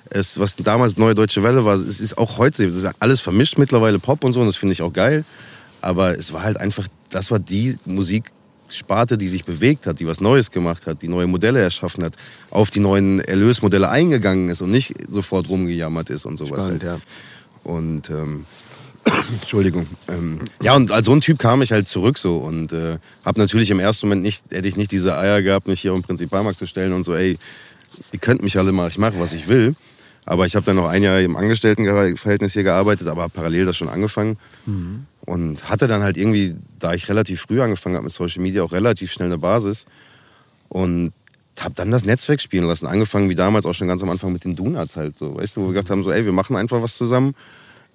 es, was damals Neue Deutsche Welle war, es ist auch heute, ist alles vermischt mittlerweile, Pop und so, und das finde ich auch geil. Aber es war halt einfach, das war die Musik Sparte, die sich bewegt hat, die was Neues gemacht hat, die neue Modelle erschaffen hat, auf die neuen Erlösmodelle eingegangen ist und nicht sofort rumgejammert ist und sowas. Spannend, halt. ja. Und ähm, Entschuldigung. Ähm, ja, und als so ein Typ kam ich halt zurück so und äh, habe natürlich im ersten Moment nicht, hätte ich nicht diese Eier gehabt, mich hier den Prinzipalmarkt zu stellen und so, ey, ihr könnt mich alle mal, ich mache, was ich will. Aber ich habe dann noch ein Jahr im Angestelltenverhältnis hier gearbeitet, aber habe parallel das schon angefangen. Und hatte dann halt irgendwie, da ich relativ früh angefangen habe mit Social Media, auch relativ schnell eine Basis. Und habe dann das Netzwerk spielen lassen. Angefangen wie damals auch schon ganz am Anfang mit den Donuts halt so. Weißt du, wo wir gesagt haben, so, ey, wir machen einfach was zusammen.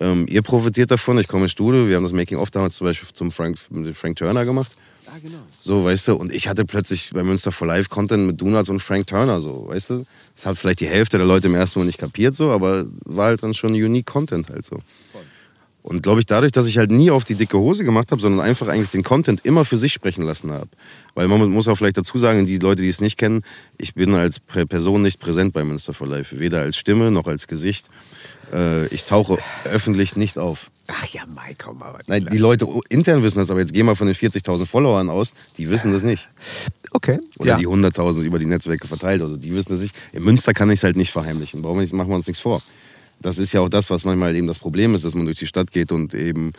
Ähm, ihr profitiert davon, ich komme ins Studio. Wir haben das Making-of damals zum Beispiel zum Frank, mit Frank Turner gemacht. Ah, genau. So, weißt du, und ich hatte plötzlich bei Münster for Live Content mit Donuts und Frank Turner, so, weißt du. Das hat vielleicht die Hälfte der Leute im ersten Mal nicht kapiert, so, aber war halt dann schon unique Content halt so. Und glaube ich, dadurch, dass ich halt nie auf die dicke Hose gemacht habe, sondern einfach eigentlich den Content immer für sich sprechen lassen habe. Weil man muss auch vielleicht dazu sagen, die Leute, die es nicht kennen, ich bin als Person nicht präsent bei Münster for Life. Weder als Stimme noch als Gesicht. Äh, ich tauche öffentlich nicht auf. Ach ja, Mike, komm mal. Nein, die Leute intern wissen das, aber jetzt geh mal von den 40.000 Followern aus, die wissen das nicht. Okay. Oder ja. die 100.000 über die Netzwerke verteilt. Also die wissen das nicht. In Münster kann ich es halt nicht verheimlichen. Brauchen wir nicht, machen wir uns nichts vor. Das ist ja auch das, was manchmal eben das Problem ist, dass man durch die Stadt geht und eben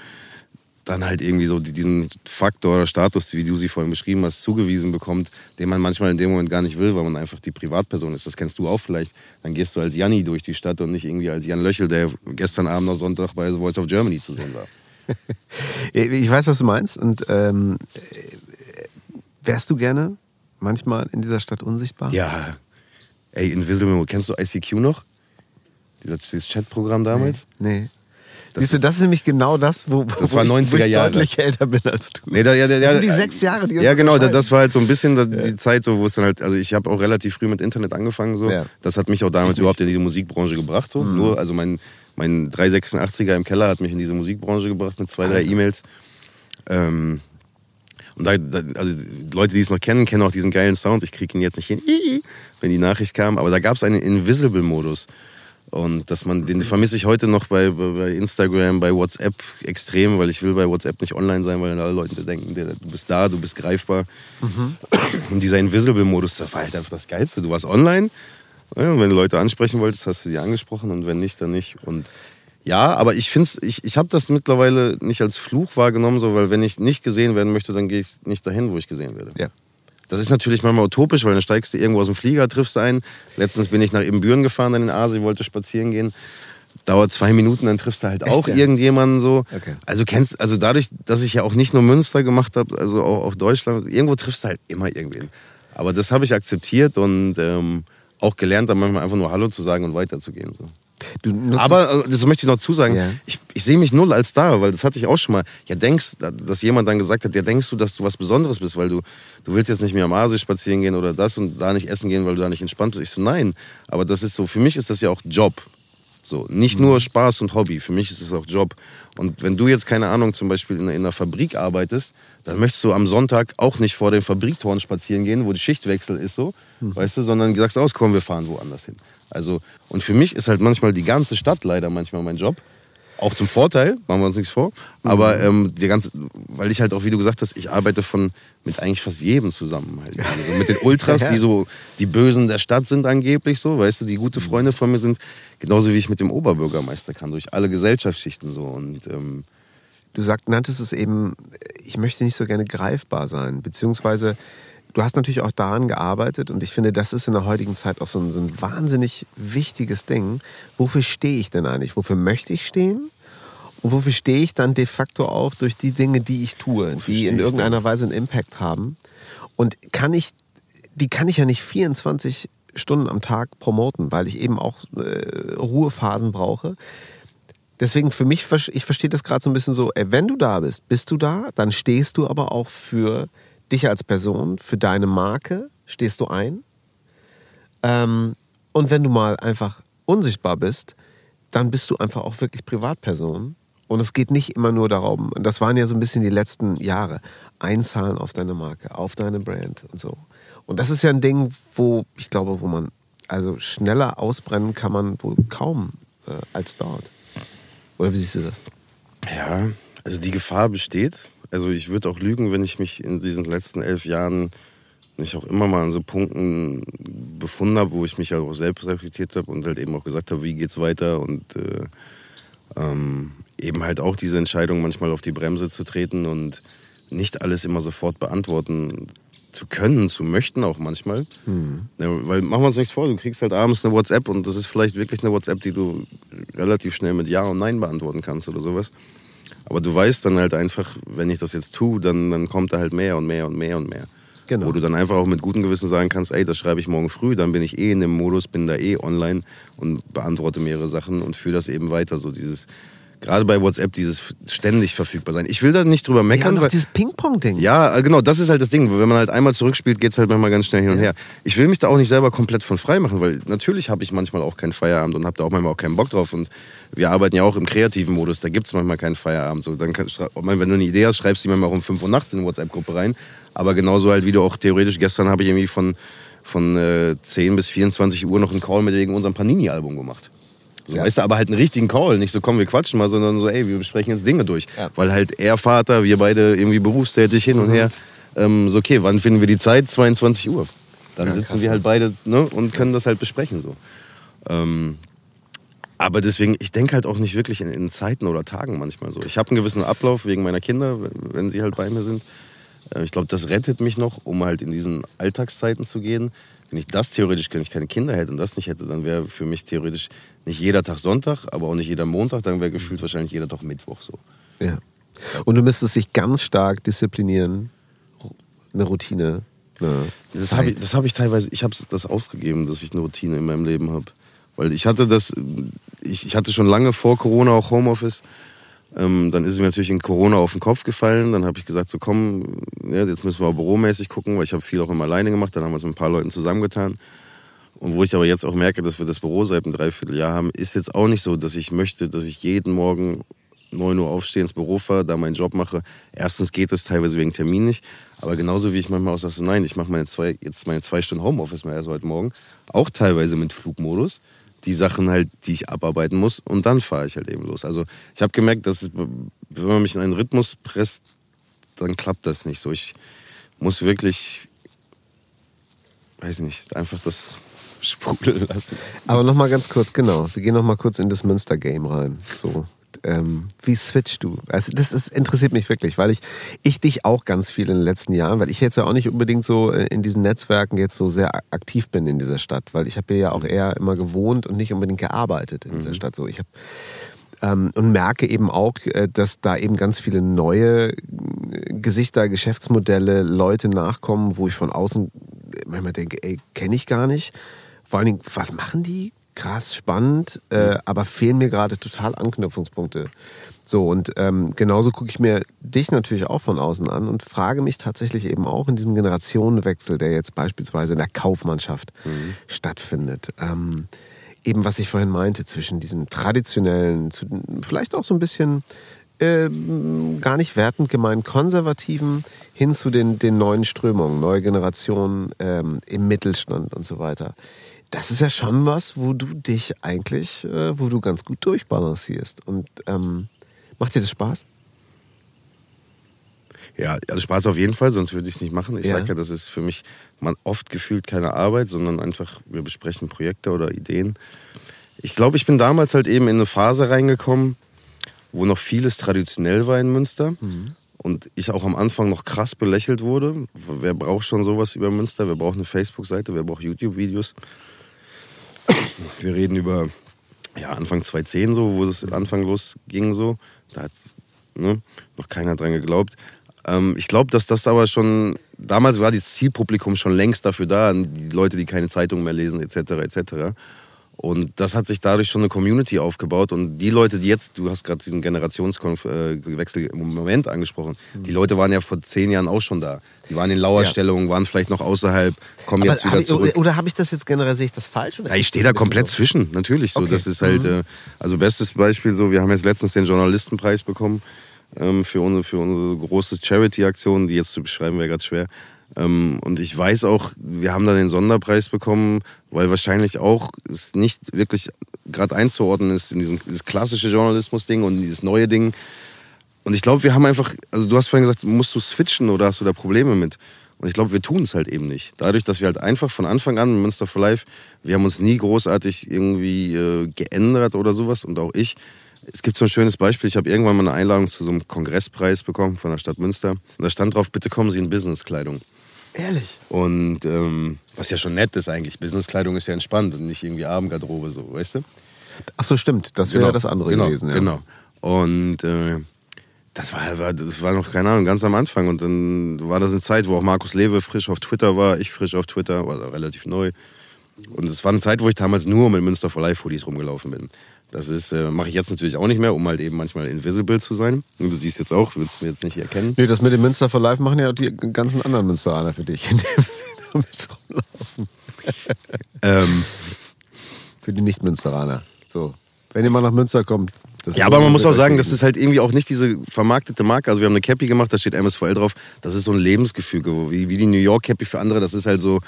dann halt irgendwie so diesen Faktor oder Status, wie du sie vorhin beschrieben hast, zugewiesen bekommt, den man manchmal in dem Moment gar nicht will, weil man einfach die Privatperson ist. Das kennst du auch vielleicht. Dann gehst du als Janni durch die Stadt und nicht irgendwie als Jan Löchel, der gestern Abend noch Sonntag bei The Voice of Germany zu sehen war. Ich weiß, was du meinst. Und ähm, äh, wärst du gerne manchmal in dieser Stadt unsichtbar? Ja. Ey, Invisible, kennst du ICQ noch? Dieses Chatprogramm damals? Nee. Siehst du, das ist nämlich genau das, wo, Das wo war ich, wo 90er ich Jahre. deutlich älter bin als du. Nee, da, ja, ja, das sind die sechs Jahre, die uns Ja, genau, unterscheiden. das war halt so ein bisschen das- die Zeit, so, wo es dann halt, also ich habe auch relativ früh mit Internet angefangen, so. Ja. Das hat mich auch damals überhaupt in diese Musikbranche gebracht, so. Mhm. Nur, also mein, mein 386er im Keller hat mich in diese Musikbranche gebracht mit zwei, drei E-Mails. Ähm, und da, da, also Leute, die es noch kennen, kennen auch diesen geilen Sound. Ich kriege ihn jetzt nicht hin, wenn die Nachricht kam. Aber da gab es einen Invisible-Modus. Und dass man, den vermisse ich heute noch bei, bei Instagram, bei WhatsApp extrem, weil ich will bei WhatsApp nicht online sein, weil dann alle Leute denken, du bist da, du bist greifbar. Und dieser Invisible-Modus, das war halt einfach das Geilste. Du warst online, ja, und wenn du Leute ansprechen wolltest, hast du sie angesprochen und wenn nicht, dann nicht. Und ja, aber ich finde ich, ich habe das mittlerweile nicht als Fluch wahrgenommen, so, weil wenn ich nicht gesehen werden möchte, dann gehe ich nicht dahin, wo ich gesehen werde. Ja. Das ist natürlich manchmal utopisch, weil dann steigst du irgendwo aus dem Flieger, triffst ein. Letztens bin ich nach Ibbenbüren gefahren dann in Asien, wollte spazieren gehen. Dauert zwei Minuten, dann triffst du halt auch ja? irgendjemanden so. Okay. Also kennst, also dadurch, dass ich ja auch nicht nur Münster gemacht habe, also auch, auch Deutschland, irgendwo triffst du halt immer irgendwen. Aber das habe ich akzeptiert und ähm, auch gelernt, dann manchmal einfach nur Hallo zu sagen und weiterzugehen. So. Aber äh, das möchte ich noch zusagen. Ja. Ich, ich sehe mich null als da, weil das hatte ich auch schon mal. Ja, denkst, dass jemand dann gesagt hat, ja, denkst du, dass du was Besonderes bist, weil du, du willst jetzt nicht mehr am Aasee spazieren gehen oder das und da nicht essen gehen, weil du da nicht entspannt bist. Ich so, nein. Aber das ist so, für mich ist das ja auch Job. So, nicht nur Spaß und Hobby, für mich ist es auch Job. Und wenn du jetzt, keine Ahnung, zum Beispiel in, in einer Fabrik arbeitest, dann möchtest du am Sonntag auch nicht vor den Fabriktoren spazieren gehen, wo die Schichtwechsel ist so, weißt du, sondern sagst aus, komm, wir fahren woanders hin. Also, und für mich ist halt manchmal die ganze Stadt leider manchmal mein Job. Auch zum Vorteil, machen wir uns nichts vor. Aber ähm, die ganze, weil ich halt auch, wie du gesagt hast, ich arbeite von mit eigentlich fast jedem zusammen. Halt. Also mit den Ultras, die so die Bösen der Stadt sind angeblich so, weißt du, die gute Freunde von mir sind, genauso wie ich mit dem Oberbürgermeister kann, durch alle Gesellschaftsschichten so. Und ähm, Du sagt, nanntest es eben, ich möchte nicht so gerne greifbar sein, beziehungsweise du hast natürlich auch daran gearbeitet und ich finde, das ist in der heutigen Zeit auch so ein, so ein wahnsinnig wichtiges Ding. Wofür stehe ich denn eigentlich? Wofür möchte ich stehen? Und wofür stehe ich dann de facto auch durch die Dinge, die ich tue, Wofür die in irgendeiner Weise einen Impact haben? Und kann ich, die kann ich ja nicht 24 Stunden am Tag promoten, weil ich eben auch äh, Ruhephasen brauche. Deswegen für mich, ich verstehe das gerade so ein bisschen so, ey, wenn du da bist, bist du da, dann stehst du aber auch für dich als Person, für deine Marke, stehst du ein. Ähm, und wenn du mal einfach unsichtbar bist, dann bist du einfach auch wirklich Privatperson. Und es geht nicht immer nur darum, und das waren ja so ein bisschen die letzten Jahre, einzahlen auf deine Marke, auf deine Brand und so. Und das ist ja ein Ding, wo ich glaube, wo man, also schneller ausbrennen kann man wohl kaum äh, als dort. Oder wie siehst du das? Ja, also die Gefahr besteht. Also ich würde auch lügen, wenn ich mich in diesen letzten elf Jahren nicht auch immer mal an so Punkten befunden habe, wo ich mich auch selbst reflektiert habe und halt eben auch gesagt habe, wie geht's weiter und äh, ähm, eben halt auch diese Entscheidung manchmal auf die Bremse zu treten und nicht alles immer sofort beantworten zu können, zu möchten auch manchmal. Mhm. Ja, weil machen wir uns nichts vor, du kriegst halt abends eine WhatsApp und das ist vielleicht wirklich eine WhatsApp, die du relativ schnell mit Ja und Nein beantworten kannst oder sowas. Aber du weißt dann halt einfach, wenn ich das jetzt tue, dann, dann kommt da halt mehr und mehr und mehr und mehr. Genau. Wo du dann einfach auch mit gutem Gewissen sagen kannst, ey, das schreibe ich morgen früh, dann bin ich eh in dem Modus, bin da eh online und beantworte mehrere Sachen und führe das eben weiter. So dieses, gerade bei WhatsApp, dieses ständig verfügbar sein. Ich will da nicht drüber meckern. Ja, noch dieses Ping-Pong-Ding. Ja, genau, das ist halt das Ding. Wenn man halt einmal zurückspielt, geht es halt manchmal ganz schnell hin und her. Ich will mich da auch nicht selber komplett von frei machen, weil natürlich habe ich manchmal auch keinen Feierabend und habe da auch manchmal auch keinen Bock drauf. Und wir arbeiten ja auch im kreativen Modus, da gibt es manchmal keinen Feierabend. So, dann kann, wenn du eine Idee hast, schreibst du die manchmal auch um 5 Uhr nachts in eine WhatsApp-Gruppe rein. Aber genauso halt, wie du auch theoretisch, gestern habe ich irgendwie von, von äh, 10 bis 24 Uhr noch einen Call mit wegen unserem Panini-Album gemacht. So, ja. Weißt du, aber halt einen richtigen Call. Nicht so, komm, wir quatschen mal, sondern so, ey, wir besprechen jetzt Dinge durch. Ja. Weil halt er Vater, wir beide irgendwie berufstätig hin und mhm. her. Ähm, so, okay, wann finden wir die Zeit? 22 Uhr. Dann ja, sitzen krass, wir halt beide ne, und können das halt besprechen. So. Ähm, aber deswegen, ich denke halt auch nicht wirklich in, in, Zeiten oder Tagen manchmal so. Ich habe einen gewissen Ablauf wegen meiner Kinder, wenn sie halt bei mir sind. Äh, ich glaube, das rettet mich noch, um halt in diesen Alltagszeiten zu gehen. Wenn ich das theoretisch, wenn ich keine Kinder hätte und das nicht hätte, dann wäre für mich theoretisch nicht jeder Tag Sonntag, aber auch nicht jeder Montag, dann wäre gefühlt wahrscheinlich jeder Tag Mittwoch so. Ja. Und du müsstest dich ganz stark disziplinieren, eine Routine. Eine das habe ich, hab ich teilweise, ich habe das aufgegeben, dass ich eine Routine in meinem Leben habe. Weil ich hatte das, ich, ich hatte schon lange vor Corona auch Homeoffice ähm, dann ist es mir natürlich in Corona auf den Kopf gefallen. Dann habe ich gesagt, so komm, ja, jetzt müssen wir auch büromäßig gucken, weil ich habe viel auch immer alleine gemacht. Dann haben wir es mit ein paar Leuten zusammengetan. Und wo ich aber jetzt auch merke, dass wir das Büro seit einem Dreivierteljahr haben, ist jetzt auch nicht so, dass ich möchte, dass ich jeden Morgen 9 Uhr aufstehe, ins Büro fahre, da meinen Job mache. Erstens geht es teilweise wegen Termin nicht. Aber genauso wie ich manchmal auch sage, so, nein, ich mache meine zwei, jetzt meine zwei Stunden Homeoffice mehr als heute Morgen. Auch teilweise mit Flugmodus die Sachen halt, die ich abarbeiten muss und dann fahre ich halt eben los. Also ich habe gemerkt, dass es, wenn man mich in einen Rhythmus presst, dann klappt das nicht so. Ich muss wirklich, weiß nicht, einfach das sprudeln lassen. Aber nochmal ganz kurz, genau. Wir gehen nochmal kurz in das Münster-Game rein. So, ähm, wie switchst du? Also das ist, interessiert mich wirklich, weil ich, ich dich auch ganz viel in den letzten Jahren, weil ich jetzt ja auch nicht unbedingt so äh, in diesen Netzwerken jetzt so sehr aktiv bin in dieser Stadt, weil ich habe hier ja auch eher immer gewohnt und nicht unbedingt gearbeitet in dieser mhm. Stadt. So, ich habe ähm, und merke eben auch, äh, dass da eben ganz viele neue äh, Gesichter, Geschäftsmodelle, Leute nachkommen, wo ich von außen manchmal denke, ey, kenne ich gar nicht. Vor allen Dingen, was machen die? Krass spannend, äh, aber fehlen mir gerade total Anknüpfungspunkte. So, und ähm, genauso gucke ich mir dich natürlich auch von außen an und frage mich tatsächlich eben auch in diesem Generationenwechsel, der jetzt beispielsweise in der Kaufmannschaft mhm. stattfindet. Ähm, eben was ich vorhin meinte, zwischen diesem traditionellen, zu, vielleicht auch so ein bisschen äh, gar nicht wertend gemeint konservativen hin zu den, den neuen Strömungen, neue Generationen ähm, im Mittelstand und so weiter das ist ja schon was, wo du dich eigentlich, äh, wo du ganz gut durchbalancierst. Und ähm, macht dir das Spaß? Ja, also Spaß auf jeden Fall, sonst würde ich es nicht machen. Ich ja. sage ja, das ist für mich man oft gefühlt keine Arbeit, sondern einfach, wir besprechen Projekte oder Ideen. Ich glaube, ich bin damals halt eben in eine Phase reingekommen, wo noch vieles traditionell war in Münster. Mhm. Und ich auch am Anfang noch krass belächelt wurde. Wer braucht schon sowas über Münster? Wer braucht eine Facebook-Seite? Wer braucht YouTube-Videos? Wir reden über ja, Anfang 2010 so, wo es Anfang losging so. Da hat ne, noch keiner dran geglaubt. Ähm, ich glaube, dass das aber schon, damals war das Zielpublikum schon längst dafür da, die Leute, die keine Zeitung mehr lesen, etc., etc. Und das hat sich dadurch schon eine Community aufgebaut. Und die Leute, die jetzt, du hast gerade diesen Generationswechsel im Moment angesprochen, die Leute waren ja vor zehn Jahren auch schon da. Die waren in Lauerstellung, ja. waren vielleicht noch außerhalb, kommen Aber jetzt wieder ich, zurück. Oder habe ich das jetzt generell, sehe ich das falsch? ja, ich stehe da komplett so? zwischen, natürlich. So, okay. Das ist halt, mhm. äh, also bestes Beispiel so, wir haben jetzt letztens den Journalistenpreis bekommen ähm, für, unsere, für unsere große Charity-Aktion, die jetzt zu beschreiben wäre gerade schwer. Ähm, und ich weiß auch, wir haben dann den Sonderpreis bekommen, weil wahrscheinlich auch es nicht wirklich gerade einzuordnen ist in diesen, dieses klassische Journalismus-Ding und dieses neue Ding. Und ich glaube, wir haben einfach, also du hast vorhin gesagt, musst du switchen oder hast du da Probleme mit? Und ich glaube, wir tun es halt eben nicht. Dadurch, dass wir halt einfach von Anfang an, Münster for Life, wir haben uns nie großartig irgendwie äh, geändert oder sowas und auch ich. Es gibt so ein schönes Beispiel. Ich habe irgendwann mal eine Einladung zu so einem Kongresspreis bekommen von der Stadt Münster. Und da stand drauf, bitte kommen Sie in Businesskleidung. Ehrlich? Und ähm, was ja schon nett ist eigentlich. Businesskleidung ist ja entspannt und nicht irgendwie Abendgarderobe so, weißt du? Ach so, stimmt. Das wäre Genau, das andere genau, gewesen. Ja. Genau. Und äh, das war, war, das war noch, keine Ahnung, ganz am Anfang. Und dann war das eine Zeit, wo auch Markus Lewe frisch auf Twitter war, ich frisch auf Twitter, war relativ neu. Und es war eine Zeit, wo ich damals nur mit Münster for Life Hoodies rumgelaufen bin. Das ist, äh, mache ich jetzt natürlich auch nicht mehr, um halt eben manchmal invisible zu sein. Und du siehst jetzt auch, willst du mir jetzt nicht erkennen. Nee, das mit dem Münster for Life machen ja die ganzen anderen Münsteraner für dich. indem sie damit rumlaufen. Ähm, für die Nicht-Münsteraner. So. Wenn ihr mal nach Münster kommt. das ja, aber man muss auch sagen, das ist halt irgendwie auch nicht diese vermarktete Marke. Also wir haben eine Cappy gemacht, da steht MSVL drauf. Das ist so ein Lebensgefüge, wie, wie die New York Cappy für andere. Das ist halt so.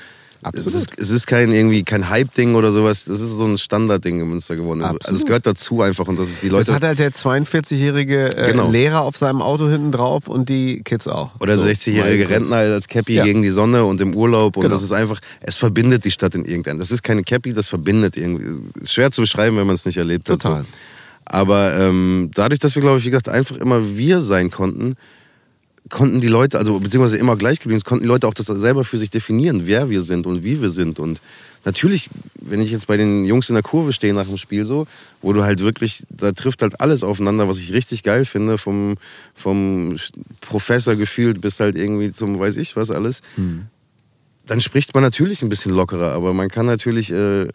Absolut. Es ist, es ist kein irgendwie kein Hype-Ding oder sowas. Das ist so ein Standardding in Münster geworden. Also Absolut. es gehört dazu einfach und das ist die Das Leute. hat halt der 42-jährige äh, Genau. Lehrer auf seinem Auto hinten drauf und die Kids auch. Oder So, 60-jährige mal kurz. Rentner als Cappy Ja. gegen die Sonne und im Urlaub. Und Genau. das ist einfach, es verbindet die Stadt in irgendeinem. Das ist keine Cappy, das verbindet irgendwie. Ist schwer zu beschreiben, wenn man es nicht erlebt hat. Total. Aber ähm, dadurch, dass wir, glaube ich, wie gesagt, einfach immer wir sein konnten, konnten die Leute, also beziehungsweise immer gleich geblieben, konnten die Leute auch das selber für sich definieren, wer wir sind und wie wir sind. Und natürlich, wenn ich jetzt bei den Jungs in der Kurve stehe nach dem Spiel so, wo du halt wirklich, da trifft halt alles aufeinander, was ich richtig geil finde, vom, vom Professor gefühlt bis halt irgendwie zum weiß ich was alles. Dann spricht man natürlich ein bisschen lockerer, aber man kann natürlich, äh,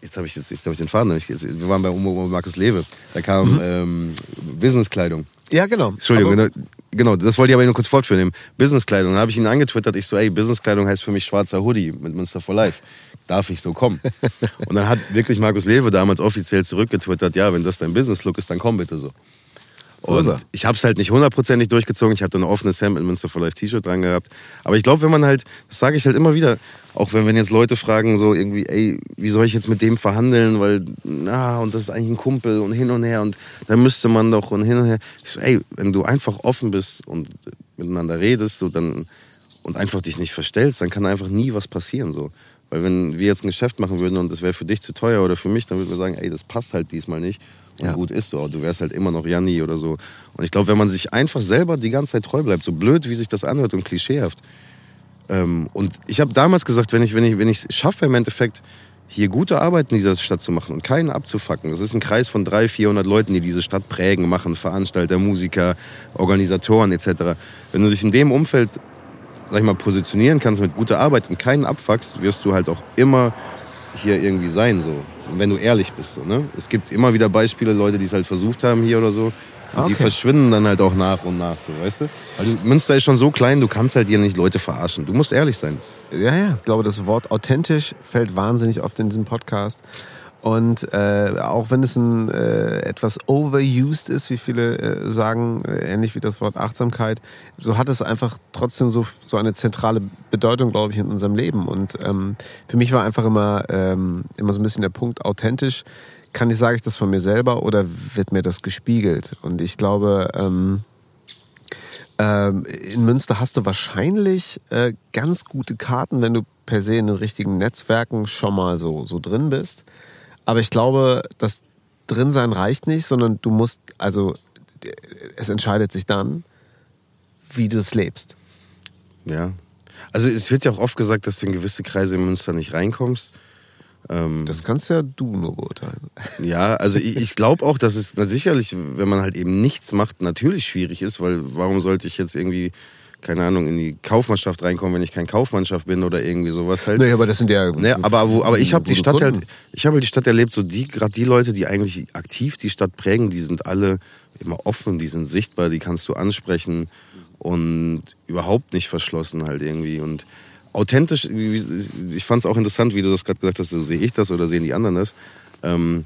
jetzt habe ich, jetzt, jetzt hab ich den Faden, jetzt, wir waren bei Umo Markus Lewe, da kam ähm, Businesskleidung. Ja, genau. Entschuldigung, Aber- genau, genau, das wollte ich aber nur kurz fortführen. Businesskleidung. Dann habe ich ihn angetwittert. Ich so, ey, Businesskleidung heißt für mich schwarzer Hoodie mit Münster for Life. Darf ich so kommen? Und dann hat wirklich Markus Lewe damals offiziell zurückgetwittert, ja, wenn das dein Business-Look ist, dann komm bitte so. So Und ich habe es halt nicht hundertprozentig durchgezogen. Ich habe da ein offenes Hemd mit Münster for Life T-Shirt dran gehabt. Aber ich glaube, wenn man halt, das sage ich halt immer wieder, auch wenn, wenn jetzt Leute fragen, so irgendwie, ey, wie soll ich jetzt mit dem verhandeln, weil, na, und das ist eigentlich ein Kumpel und hin und her und da müsste man doch und hin und her. Ich so, ey, wenn du einfach offen bist und miteinander redest, so dann und einfach dich nicht verstellst, dann kann einfach nie was passieren, so. Weil wenn wir jetzt ein Geschäft machen würden und das wäre für dich zu teuer oder für mich, dann würden wir sagen, ey, das passt halt diesmal nicht. Und Ja. gut ist so, du wärst halt immer noch Janni oder so. Und ich glaube, wenn man sich einfach selber die ganze Zeit treu bleibt, so blöd, wie sich das anhört und klischeehaft. Ähm, und ich habe damals gesagt, wenn ich wenn ich wenn ich es schaffe im Endeffekt hier gute Arbeit in dieser Stadt zu machen und keinen abzufacken. Das ist ein Kreis von 300, 400 Leuten, die diese Stadt prägen, machen, Veranstalter, Musiker, Organisatoren etc. Wenn du dich in dem Umfeld, sag ich mal, positionieren kannst mit guter Arbeit und keinen abfuckst, wirst du halt auch immer hier irgendwie sein so. Und wenn du ehrlich bist so, ne? Es gibt immer wieder Beispiele, Leute, die es halt versucht haben hier oder so. Und Ah, Die okay. verschwinden dann halt auch nach und nach, so, weißt du? Du, Münster ist schon so klein, du kannst halt hier nicht Leute verarschen. Du musst ehrlich sein. Ja, ja. Ich glaube, das Wort authentisch fällt wahnsinnig oft in diesem Podcast. Und äh, auch wenn es ein äh, etwas overused ist, wie viele äh, sagen, äh, ähnlich wie das Wort Achtsamkeit, so hat es einfach trotzdem so, so eine zentrale Bedeutung, glaube ich, in unserem Leben. Und ähm, für mich war einfach immer, ähm, immer so ein bisschen der Punkt, authentisch, kann ich, sage ich das von mir selber oder wird mir das gespiegelt? Und ich glaube, ähm, ähm, in Münster hast du wahrscheinlich äh, ganz gute Karten, wenn du per se in den richtigen Netzwerken schon mal so, so drin bist. Aber ich glaube, das Drinsein reicht nicht, sondern du musst, also es entscheidet sich dann, wie du es lebst. Ja. Also es wird ja auch oft gesagt, dass du in gewisse Kreise in Münster nicht reinkommst. Ähm, Das kannst ja du nur beurteilen. ja, also ich, ich glaube auch, dass es sicherlich, wenn man halt eben nichts macht, natürlich schwierig ist, weil warum sollte ich jetzt irgendwie, keine Ahnung, in die Kaufmannschaft reinkommen, wenn ich kein Kaufmannschaft bin oder irgendwie sowas halt. Nee, aber das sind ja. Ne, aber, wo, aber ich habe die Stadt Kunden. halt, ich habe halt die Stadt erlebt, so die, gerade die Leute, die eigentlich aktiv die Stadt prägen, die sind alle immer offen, die sind sichtbar, die kannst du ansprechen und überhaupt nicht verschlossen halt irgendwie und authentisch, ich fand es auch interessant, wie du das gerade gesagt hast, so sehe ich das oder sehen die anderen das. Ähm,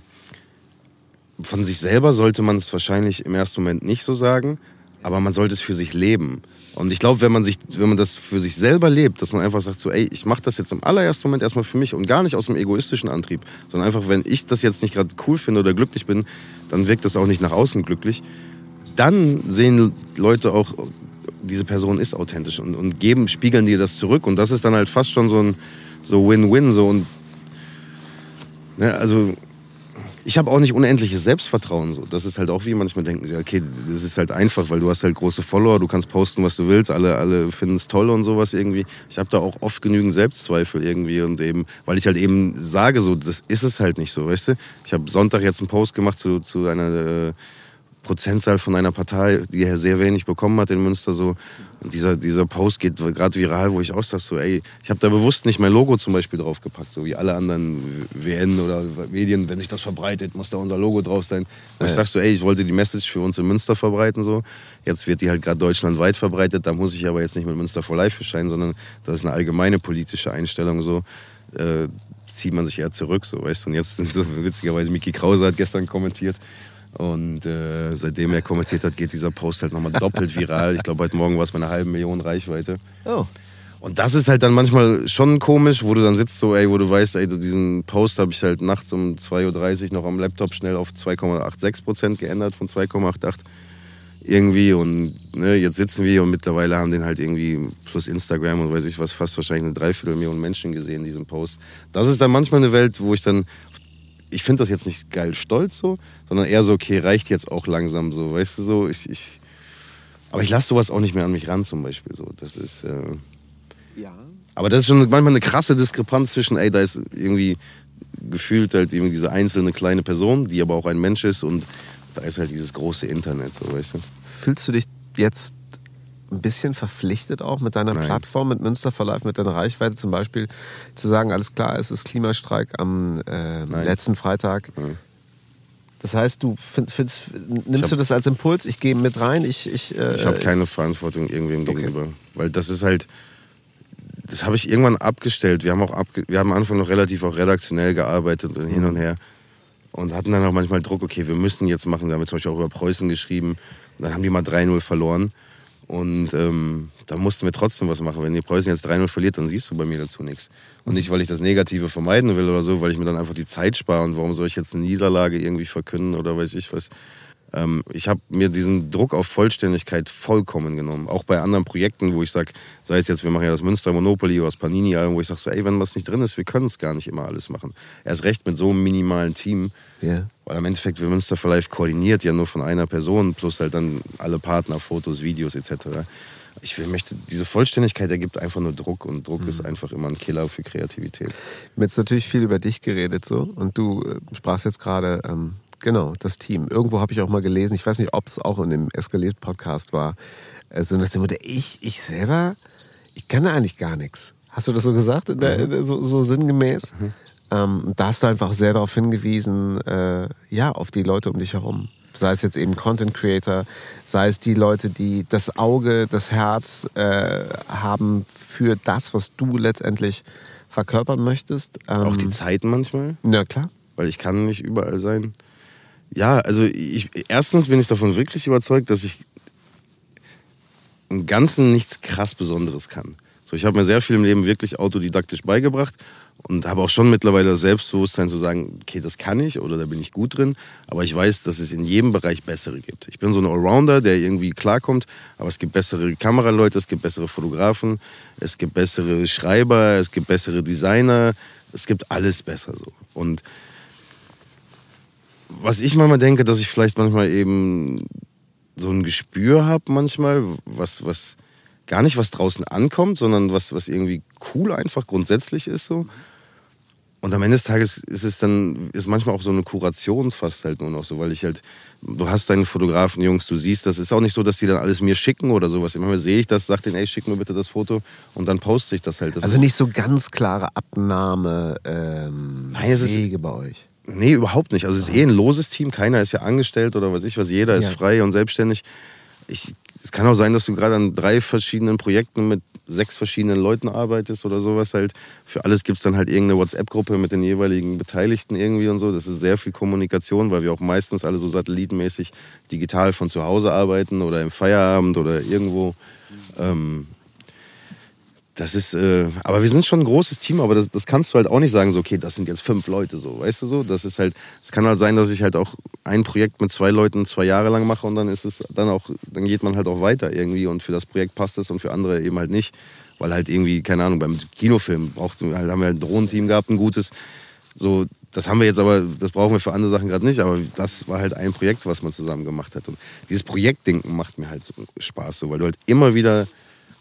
von sich selber sollte man es wahrscheinlich im ersten Moment nicht so sagen, aber man sollte es für sich leben. Und ich glaube, wenn man sich, wenn man das für sich selber lebt, dass man einfach sagt so, ey, ich mache das jetzt im allerersten Moment erstmal für mich und gar nicht aus einem egoistischen Antrieb, sondern einfach, wenn ich das jetzt nicht gerade cool finde oder glücklich bin, dann wirkt das auch nicht nach außen glücklich. dann sehen Leute auch, diese Person ist authentisch und, und geben, spiegeln dir das zurück. Und das ist dann halt fast schon so ein so Win-Win. So und ne, also ich habe auch nicht unendliches Selbstvertrauen. So. Das ist halt auch wie manchmal denken, okay, das ist halt einfach, weil du hast halt große Follower, du kannst posten, was du willst, alle, alle finden es toll und sowas irgendwie. Ich habe da auch oft genügend Selbstzweifel irgendwie und eben, weil ich halt eben sage, so, das ist es halt nicht so, weißt du? Ich habe Sonntag jetzt einen Post gemacht zu, zu einer äh, Prozentzahl von einer Partei, die er sehr wenig bekommen hat in Münster. So. Und dieser, dieser Post geht gerade viral, wo ich auch sage, so, ey, ich habe da bewusst nicht mein Logo zum Beispiel draufgepackt, so wie alle anderen WN oder Medien, wenn sich das verbreitet, muss da unser Logo drauf sein. Und ich sag so, ey, ich wollte die Message für uns in Münster verbreiten. So. Jetzt wird die halt gerade deutschlandweit verbreitet, da muss ich aber jetzt nicht mit Münster for Life erscheinen, sondern das ist eine allgemeine politische Einstellung. So. Äh, zieht man sich eher zurück, so weißt du. Und jetzt sind so witzigerweise Miki Krause hat gestern kommentiert, und äh, seitdem er kommentiert hat, geht dieser Post halt nochmal doppelt viral. Ich glaube, heute Morgen war es bei einer halben Million Reichweite. Oh. Und das ist halt dann manchmal schon komisch, wo du dann sitzt, so, ey, wo du weißt, ey, diesen Post habe ich halt nachts um 2.30 Uhr noch am Laptop schnell auf 2,86 Prozent geändert von 2,88 irgendwie. Und ne, jetzt sitzen wir und mittlerweile haben den halt irgendwie plus Instagram und weiß ich was, fast wahrscheinlich eine Dreiviertelmillion Menschen gesehen, diesen Post. Das ist dann manchmal eine Welt, wo ich dann ich finde das jetzt nicht geil stolz so, sondern eher so, okay, reicht jetzt auch langsam so, weißt du so, ich, ich aber ich lasse sowas auch nicht mehr an mich ran zum Beispiel so, das ist, äh, ja. Aber das ist schon manchmal eine krasse Diskrepanz zwischen, ey, da ist irgendwie gefühlt halt irgendwie diese einzelne kleine Person, die aber auch ein Mensch ist und da ist halt dieses große Internet, so, weißt du. Fühlst du dich jetzt ein bisschen verpflichtet auch mit deiner Nein. Plattform, mit Münster for Life, mit deiner Reichweite zum Beispiel zu sagen, alles klar, es ist Klimastreik am äh, letzten Freitag. Nein. Das heißt, du findest, findest, nimmst hab, du das als Impuls? Ich gehe mit rein. Ich, ich, äh, ich habe keine Verantwortung irgendwem okay. gegenüber. Weil das ist halt, das habe ich irgendwann abgestellt. Wir haben auch abge wir haben am Anfang noch relativ auch redaktionell gearbeitet und hin und her. Und hatten dann auch manchmal Druck, okay, wir müssen jetzt machen. Wir haben zum Beispiel auch über Preußen geschrieben. Und dann haben die mal 3-0 verloren. Und ähm, da mussten wir trotzdem was machen. Wenn die Preußen jetzt 3-0 verliert, dann siehst du bei mir dazu nichts. Und nicht, weil ich das Negative vermeiden will oder so, weil ich mir dann einfach die Zeit spare. Und warum soll ich jetzt eine Niederlage irgendwie verkünden oder weiß ich was. Ähm, ich habe mir diesen Druck auf Vollständigkeit vollkommen genommen. Auch bei anderen Projekten, wo ich sage, sei es jetzt, wir machen ja das Münster Monopoly oder das Panini-Album, wo ich sage so, ey, wenn was nicht drin ist, wir können es gar nicht immer alles machen. Erst recht mit so einem minimalen Team. Yeah. Weil im Endeffekt wird Münster for Life koordiniert ja nur von einer Person, plus halt dann alle Partner, Fotos, Videos etc. Ich möchte, diese Vollständigkeit ergibt einfach nur Druck und Druck mhm. ist einfach immer ein Killer für Kreativität. Wir haben jetzt natürlich viel über dich geredet so und du äh, sprachst jetzt gerade ähm, Genau, das Team. Irgendwo habe ich auch mal gelesen, ich weiß nicht, ob es auch in dem Eskaliert-Podcast war, also nach dem Motto, ich, ich selber, ich kann eigentlich gar nichts. Hast du das so gesagt, mhm. so, so, sinngemäß? Mhm. Ähm, da hast du einfach sehr darauf hingewiesen, äh, ja, auf die Leute um dich herum. Sei es jetzt eben Content Creator, sei es die Leute, die das Auge, das Herz äh, haben für das, was du letztendlich verkörpern möchtest. Ähm, auch die Zeiten manchmal. Ja, klar. Weil ich kann nicht überall sein. Ja, also ich, erstens bin ich davon wirklich überzeugt, dass ich im Ganzen nichts krass Besonderes kann. So, ich habe mir sehr viel im Leben wirklich autodidaktisch beigebracht und habe auch schon mittlerweile das Selbstbewusstsein zu sagen, okay, das kann ich oder da bin ich gut drin, aber ich weiß, dass es in jedem Bereich bessere gibt. Ich bin so ein Allrounder, der irgendwie klarkommt, aber es gibt bessere Kameraleute, es gibt bessere Fotografen, es gibt bessere Schreiber, es gibt bessere Designer, es gibt alles besser so. Und was ich manchmal denke, dass ich vielleicht manchmal eben so ein Gespür habe manchmal, was, was gar nicht was draußen ankommt, sondern was, was irgendwie cool einfach grundsätzlich ist so. Und am Ende des Tages ist es dann, ist manchmal auch so eine Kuration fast halt nur noch so, weil ich halt, du hast deinen Fotografen, Jungs, du siehst das. Ist auch nicht so, dass die dann alles mir schicken oder sowas. Immer sehe ich das, sag denen, ey, schick mir bitte das Foto und dann poste ich das halt. Das also nicht so ganz klare Abnahme ähm, Nein, es Wege ist, bei euch. Nee, überhaupt nicht. Also es ist eh ein loses Team. Keiner ist ja angestellt oder was ich was. Jeder ist ja. frei und selbstständig. Ich, es kann auch sein, dass du gerade an drei verschiedenen Projekten mit sechs verschiedenen Leuten arbeitest oder sowas halt. Für alles gibt es dann halt irgendeine WhatsApp-Gruppe mit den jeweiligen Beteiligten irgendwie und so. Das ist sehr viel Kommunikation, weil wir auch meistens alle so satellitenmäßig digital von zu Hause arbeiten oder im Feierabend oder irgendwo. Ähm, Das ist, äh, aber wir sind schon ein großes Team, aber das, das kannst du halt auch nicht sagen, so, okay, das sind jetzt fünf Leute, so, weißt du so? Das ist halt, es kann halt sein, dass ich halt auch ein Projekt mit zwei Leuten zwei Jahre lang mache und dann ist es dann auch, dann geht man halt auch weiter irgendwie und für das Projekt passt es und für andere eben halt nicht. Weil halt irgendwie, keine Ahnung, beim Kinofilm braucht, halt, haben wir halt ein Drohnenteam gehabt, ein gutes. So, das haben wir jetzt aber, das brauchen wir für andere Sachen gerade nicht, aber das war halt ein Projekt, was man zusammen gemacht hat. Und dieses Projektdenken macht mir halt so Spaß, so, weil du halt immer wieder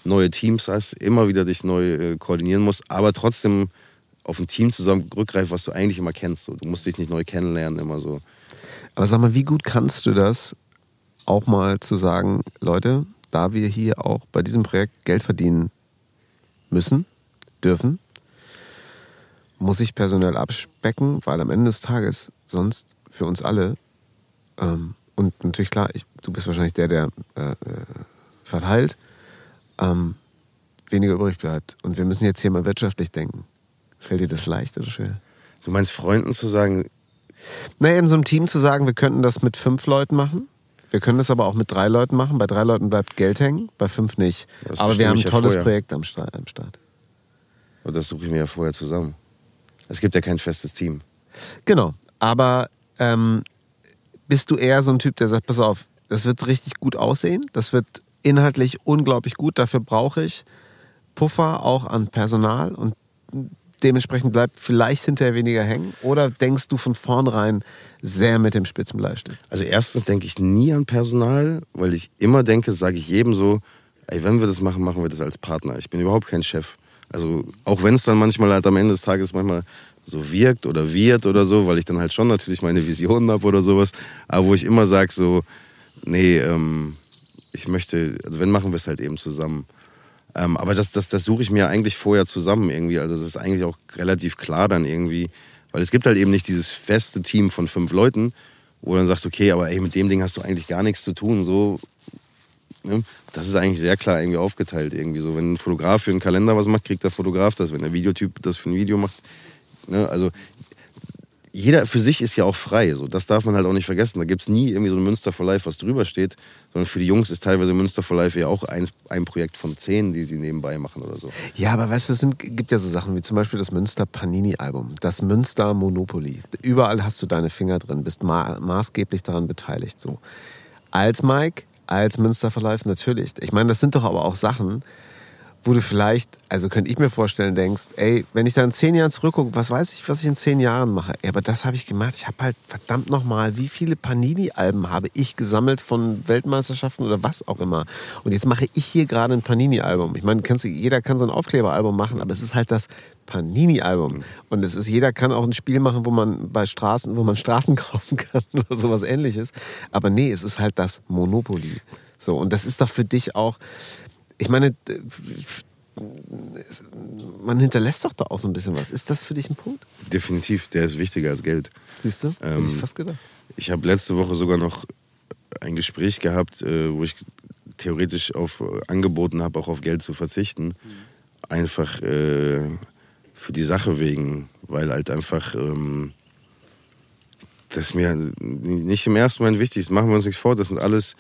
neue Teams hast, immer wieder dich neu äh, koordinieren musst, aber trotzdem auf ein Team zusammen rückgreifst, was du eigentlich immer kennst. So. Du musst dich nicht neu kennenlernen, immer so. Aber sag mal, wie gut kannst du das auch mal zu sagen, Leute, da wir hier auch bei diesem Projekt Geld verdienen müssen, dürfen, muss ich personell abspecken, weil am Ende des Tages sonst für uns alle ähm, und natürlich klar, ich, du bist wahrscheinlich der, der äh, äh verteilt, ähm, weniger übrig bleibt. Und wir müssen jetzt hier mal wirtschaftlich denken. Fällt dir das leicht oder schwer? Du meinst Freunden zu sagen? Naja, in so einem Team zu sagen, wir könnten das mit fünf Leuten machen. Wir können das aber auch mit drei Leuten machen. Bei drei Leuten bleibt Geld hängen, bei fünf nicht. Das aber wir haben ein tolles ja Projekt am Start. Und das suche ich mir ja vorher zusammen. Es gibt ja kein festes Team. Genau. Aber ähm, bist du eher so ein Typ, der sagt, pass auf, das wird richtig gut aussehen, das wird inhaltlich unglaublich gut. Dafür brauche ich Puffer auch an Personal und dementsprechend bleibt vielleicht hinterher weniger hängen? Oder denkst du von vornherein sehr mit dem Spitzenbleistift? Also erstens denke ich nie an Personal, weil ich immer denke, sage ich jedem so, ey, wenn wir das machen, machen wir das als Partner. Ich bin überhaupt kein Chef. Also auch wenn es dann manchmal halt am Ende des Tages manchmal so wirkt oder wird oder so, weil ich dann halt schon natürlich meine Visionen habe oder sowas, aber wo ich immer sage so, nee, ähm, ich möchte, also wenn, machen wir es halt eben zusammen. Ähm, aber das, das, das suche ich mir eigentlich vorher zusammen irgendwie. Also das ist eigentlich auch relativ klar dann irgendwie. Weil es gibt halt eben nicht dieses feste Team von fünf Leuten, wo du dann sagst, okay, aber ey, mit dem Ding hast du eigentlich gar nichts zu tun. So, ne? Das ist eigentlich sehr klar irgendwie aufgeteilt irgendwie. So, wenn ein Fotograf für einen Kalender was macht, kriegt der Fotograf das. Wenn der Videotyp das für ein Video macht, ne? also jeder für sich ist ja auch frei. So, das darf man halt auch nicht vergessen. Da gibt es nie irgendwie so ein Münster for Life, was drüber steht, sondern für die Jungs ist teilweise Münster for Life ja auch ein, ein Projekt von zehn, die sie nebenbei machen oder so. Ja, aber weißt du, es sind, gibt ja so Sachen wie zum Beispiel das Münster Panini-Album, das Münster Monopoly. Überall hast du deine Finger drin, bist ma maßgeblich daran beteiligt. So. Als Mike, als Münster for Life natürlich. Ich meine, das sind doch aber auch Sachen, wo du vielleicht, also könnte ich mir vorstellen, denkst, ey, wenn ich da in zehn Jahren zurückgucke, was weiß ich, was ich in zehn Jahren mache? Ey, aber das habe ich gemacht. Ich habe halt verdammt nochmal, wie viele Panini-Alben habe ich gesammelt von Weltmeisterschaften oder was auch immer. Und jetzt mache ich hier gerade ein Panini-Album. Ich meine, du, jeder kann so ein Aufkleber-Album machen, aber es ist halt das Panini-Album. Und es ist, jeder kann auch ein Spiel machen, wo man bei Straßen, wo man Straßen kaufen kann oder sowas ähnliches. Aber nee, es ist halt das Monopoly. So, und das ist doch für dich auch, ich meine, man hinterlässt doch da auch so ein bisschen was. Ist das für dich ein Punkt? Definitiv, der ist wichtiger als Geld. Siehst du? Ähm, ich fast gedacht. Ich habe letzte Woche sogar noch ein Gespräch gehabt, äh, wo ich theoretisch auf äh, angeboten habe, auch auf Geld zu verzichten. Mhm. Einfach äh, für die Sache wegen, weil halt einfach ähm, das mir nicht im ersten Moment wichtig ist. Machen wir uns nichts vor, das sind alles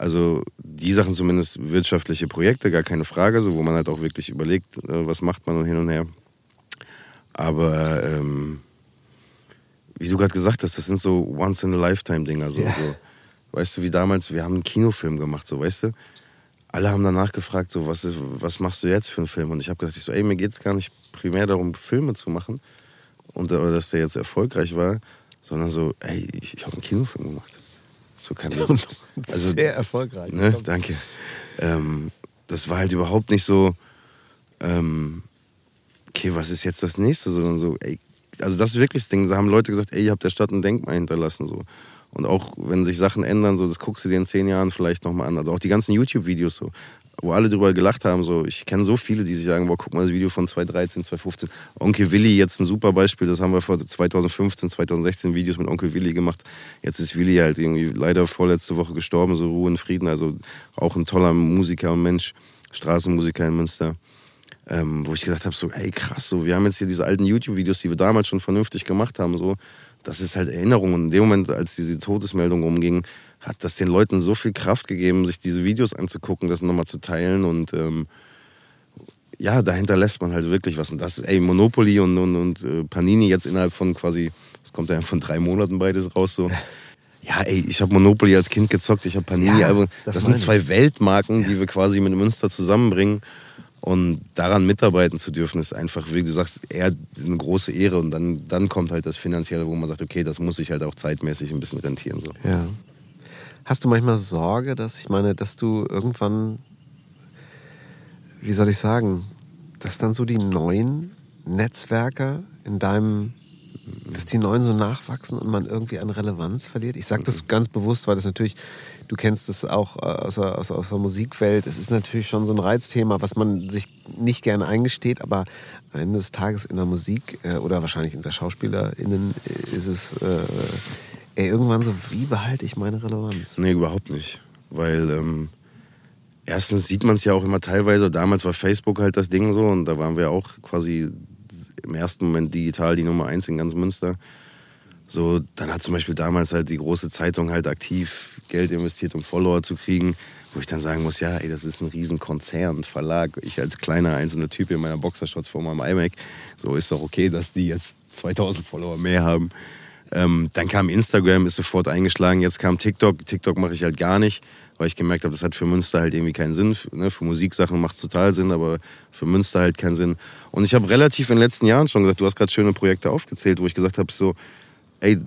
also die Sachen zumindest wirtschaftliche Projekte, gar keine Frage, so wo man halt auch wirklich überlegt, äh, was macht man und hin und her. Aber ähm, wie du gerade gesagt hast, das sind so Once-in-a-Lifetime-Dinger. So, yeah. so. Weißt du, wie damals, wir haben einen Kinofilm gemacht, so, weißt du? Alle haben danach gefragt, so, was, ist, was machst du jetzt für einen Film? Und ich habe gesagt, ich so, ey, mir geht es gar nicht primär darum, Filme zu machen und oder dass der jetzt erfolgreich war, sondern so, ey, ich, ich habe einen Kinofilm gemacht. So kann ich. Also, Sehr erfolgreich. Ne, danke. Ähm, das war halt überhaupt nicht so, ähm, okay, was ist jetzt das nächste, sondern so, ey, also das ist wirklich das Ding. Da haben Leute gesagt, ey, ihr habt der Stadt ein Denkmal hinterlassen. So. Und auch wenn sich Sachen ändern, so, das guckst du dir in zehn Jahren vielleicht nochmal an. Also auch die ganzen YouTube-Videos so wo alle drüber gelacht haben. So, ich kenne so viele, die sich sagen, boah, guck mal das Video von 2013, 2015. Onkel Willi, jetzt ein super Beispiel, das haben wir vor 2015, 2016 Videos mit Onkel Willi gemacht. Jetzt ist Willi halt irgendwie leider vorletzte Woche gestorben, so Ruhe und Frieden. Also auch ein toller Musiker und Mensch, Straßenmusiker in Münster. Ähm, wo ich gedacht habe, so, ey krass, so, wir haben jetzt hier diese alten YouTube-Videos, die wir damals schon vernünftig gemacht haben, so, das ist halt Erinnerung. Und in dem Moment, als diese Todesmeldung umging, hat das den Leuten so viel Kraft gegeben, sich diese Videos anzugucken, das nochmal zu teilen. Und ähm, ja, dahinter lässt man halt wirklich was. Und das, ey, Monopoly und, und, und äh, Panini jetzt innerhalb von quasi, das kommt ja von drei Monaten beides raus so. Ja, ey, ich habe Monopoly als Kind gezockt, ich habe Panini, Ja, das das, sind zwei Weltmarken, die wir quasi mit Münster zusammenbringen. Und daran mitarbeiten zu dürfen, ist einfach, wie du sagst, eher eine große Ehre. Und dann, dann kommt halt das Finanzielle, wo man sagt, okay, das muss sich halt auch zeitmäßig ein bisschen rentieren. So. Ja. Hast du manchmal Sorge, dass ich meine, dass du irgendwann, wie soll ich sagen, dass dann so die neuen Netzwerker in deinem, dass die neuen so nachwachsen und man irgendwie an Relevanz verliert? Ich sage das ganz bewusst, weil das natürlich, du kennst das auch äh, aus der, aus, aus der Musikwelt, es ist natürlich schon so ein Reizthema, was man sich nicht gerne eingesteht, aber am Ende des Tages in der Musik äh, oder wahrscheinlich in der SchauspielerInnen äh, ist es äh, ey, irgendwann so, wie behalte ich meine Relevanz? Nee, überhaupt nicht. Weil ähm, erstens sieht man es ja auch immer teilweise, damals war Facebook halt das Ding so und da waren wir auch quasi im ersten Moment digital die Nummer eins in ganz Münster. So, dann hat zum Beispiel damals halt die große Zeitung halt aktiv Geld investiert, um Follower zu kriegen, wo ich dann sagen muss, ja, ey, das ist ein Riesenkonzern, Verlag. Ich als kleiner einzelner Typ in meiner Boxershorts vor meinem iMac, so ist doch okay, dass die jetzt 2000 Follower mehr haben. Ähm, dann kam Instagram, ist sofort eingeschlagen. Jetzt kam TikTok. TikTok mache ich halt gar nicht, weil ich gemerkt habe, das hat für Münster halt irgendwie keinen Sinn. Für, ne, für Musiksachen macht es total Sinn, aber für Münster halt keinen Sinn. Und ich habe relativ in den letzten Jahren schon gesagt, du hast gerade schöne Projekte aufgezählt, wo ich gesagt habe, so, ey,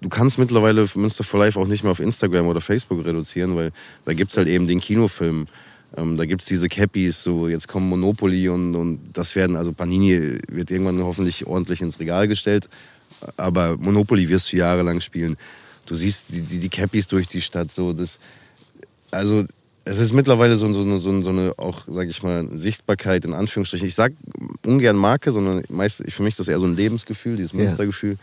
du kannst mittlerweile Münster for Life auch nicht mehr auf Instagram oder Facebook reduzieren, weil da gibt es halt eben den Kinofilm. Ähm, da gibt es diese Cappies, so jetzt kommen Monopoly und, und das werden, also Panini wird irgendwann hoffentlich ordentlich ins Regal gestellt, aber Monopoly wirst du jahrelang spielen. Du siehst die, die, die Cappies durch die Stadt, so das, also es ist mittlerweile so, so, eine- so, so eine auch, sag ich mal, Sichtbarkeit in Anführungsstrichen. Ich sag ungern Marke, sondern meist, für mich ist das eher so ein Lebensgefühl, dieses Ja. Münstergefühl.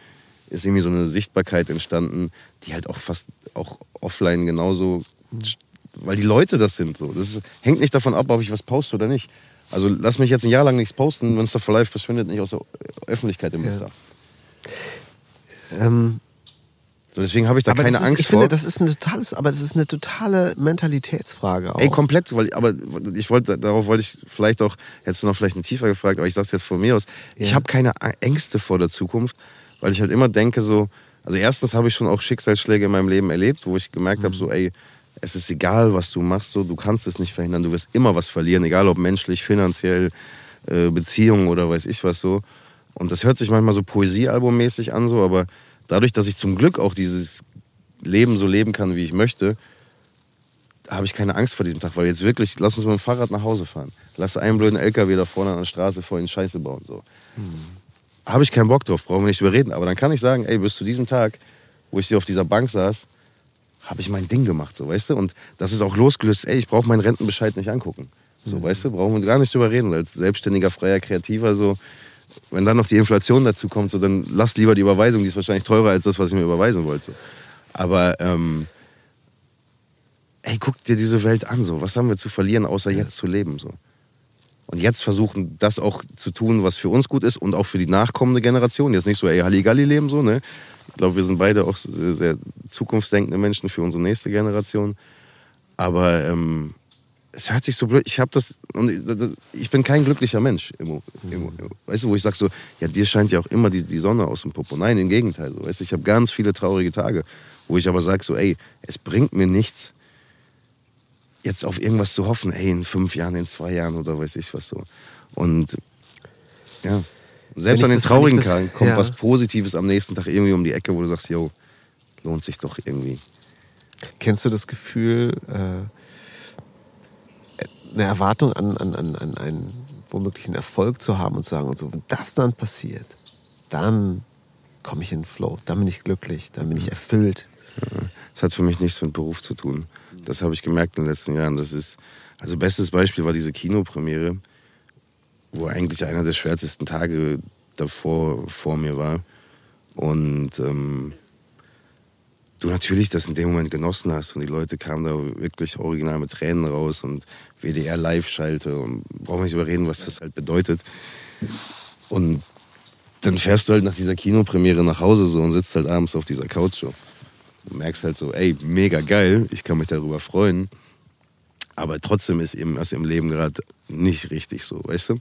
Ist irgendwie so eine Sichtbarkeit entstanden, die halt auch fast auch offline genauso, weil die Leute das sind. So. Das hängt nicht davon ab, ob ich was poste oder nicht. Also lass mich jetzt ein Jahr lang nichts posten, Münster for Life verschwindet nicht aus der Öffentlichkeit im Münster. Ähm, So, deswegen habe ich da aber keine ist, Angst ich vor. finde, das ist ein totales, aber das ist eine totale Mentalitätsfrage auch. Ey, komplett, weil, aber ich wollte, darauf wollte ich vielleicht auch, hättest du noch vielleicht eine tiefer gefragt, aber ich sag's jetzt von mir aus. Ich Ja. habe keine Ängste vor der Zukunft, weil ich halt immer denke so, also erstens habe ich schon auch Schicksalsschläge in meinem Leben erlebt, wo ich gemerkt habe, so, ey, es ist egal, was du machst, so, du kannst es nicht verhindern, du wirst immer was verlieren, egal ob menschlich, finanziell, äh, Beziehungen oder weiß ich was so. Und das hört sich manchmal so Poesiealbummäßig an, so, aber dadurch, dass ich zum Glück auch dieses Leben so leben kann, wie ich möchte, habe ich keine Angst vor diesem Tag, weil jetzt wirklich, lass uns mit dem Fahrrad nach Hause fahren. Lass einen blöden LKW da vorne an der Straße vor in Scheiße bauen. So. Habe ich keinen Bock drauf, brauchen wir nicht überreden. Aber dann kann ich sagen, ey, bis zu diesem Tag, wo ich hier auf dieser Bank saß, habe ich mein Ding gemacht, so, weißt du? Und das ist auch losgelöst, ey, ich brauche meinen Rentenbescheid nicht angucken. So, weißt du, brauchen wir gar nicht drüber reden. Als selbstständiger, freier Kreativer, so, wenn dann noch die Inflation dazu kommt, so, dann lass lieber die Überweisung, die ist wahrscheinlich teurer als das, was ich mir überweisen wollte. So. Aber, ähm, ey, guck dir diese Welt an, so. Was haben wir zu verlieren, außer jetzt zu leben, so. Und jetzt versuchen, das auch zu tun, was für uns gut ist und auch für die nachkommende Generation. Jetzt nicht so, ey, Halligalli leben, so, ne? Ich glaube, wir sind beide auch sehr, sehr zukunftsdenkende Menschen für unsere nächste Generation. Aber ähm, es hört sich so blöd. Ich habe das, und ich bin kein glücklicher Mensch. Im, im, weißt du, wo ich sag so, ja, dir scheint ja auch immer die, die Sonne aus dem Popo. Nein, im Gegenteil. So, weißt du, ich habe ganz viele traurige Tage, wo ich aber sage so, ey, es bringt mir nichts, jetzt auf irgendwas zu hoffen, ey, in fünf Jahren, in zwei Jahren oder weiß ich was so. Und ja, selbst an den das- traurigen Tagen kommt ja. was Positives am nächsten Tag irgendwie um die Ecke, wo du sagst, yo, lohnt sich doch irgendwie. Kennst du das Gefühl, äh, eine Erwartung an, an, an, an einen womöglichen Erfolg zu haben und zu sagen, und so, wenn das dann passiert, dann komme ich in den Flow, dann bin ich glücklich, dann bin ich erfüllt. Das hat für mich nichts mit Beruf zu tun. Das habe ich gemerkt in den letzten Jahren. Das ist, also bestes Beispiel war diese Kinopremiere, wo eigentlich einer der schwärzesten Tage davor vor mir war. Und ähm, du natürlich das in dem Moment genossen hast und die Leute kamen da wirklich original mit Tränen raus und WDR Live-Schalte und brauchen wir nicht überreden, was das halt bedeutet. Und dann fährst du halt nach dieser Kinopremiere nach Hause so und sitzt halt abends auf dieser Couch so. Du merkst halt so, ey, mega geil, ich kann mich darüber freuen. Aber trotzdem ist eben was im Leben gerade nicht richtig so, weißt du?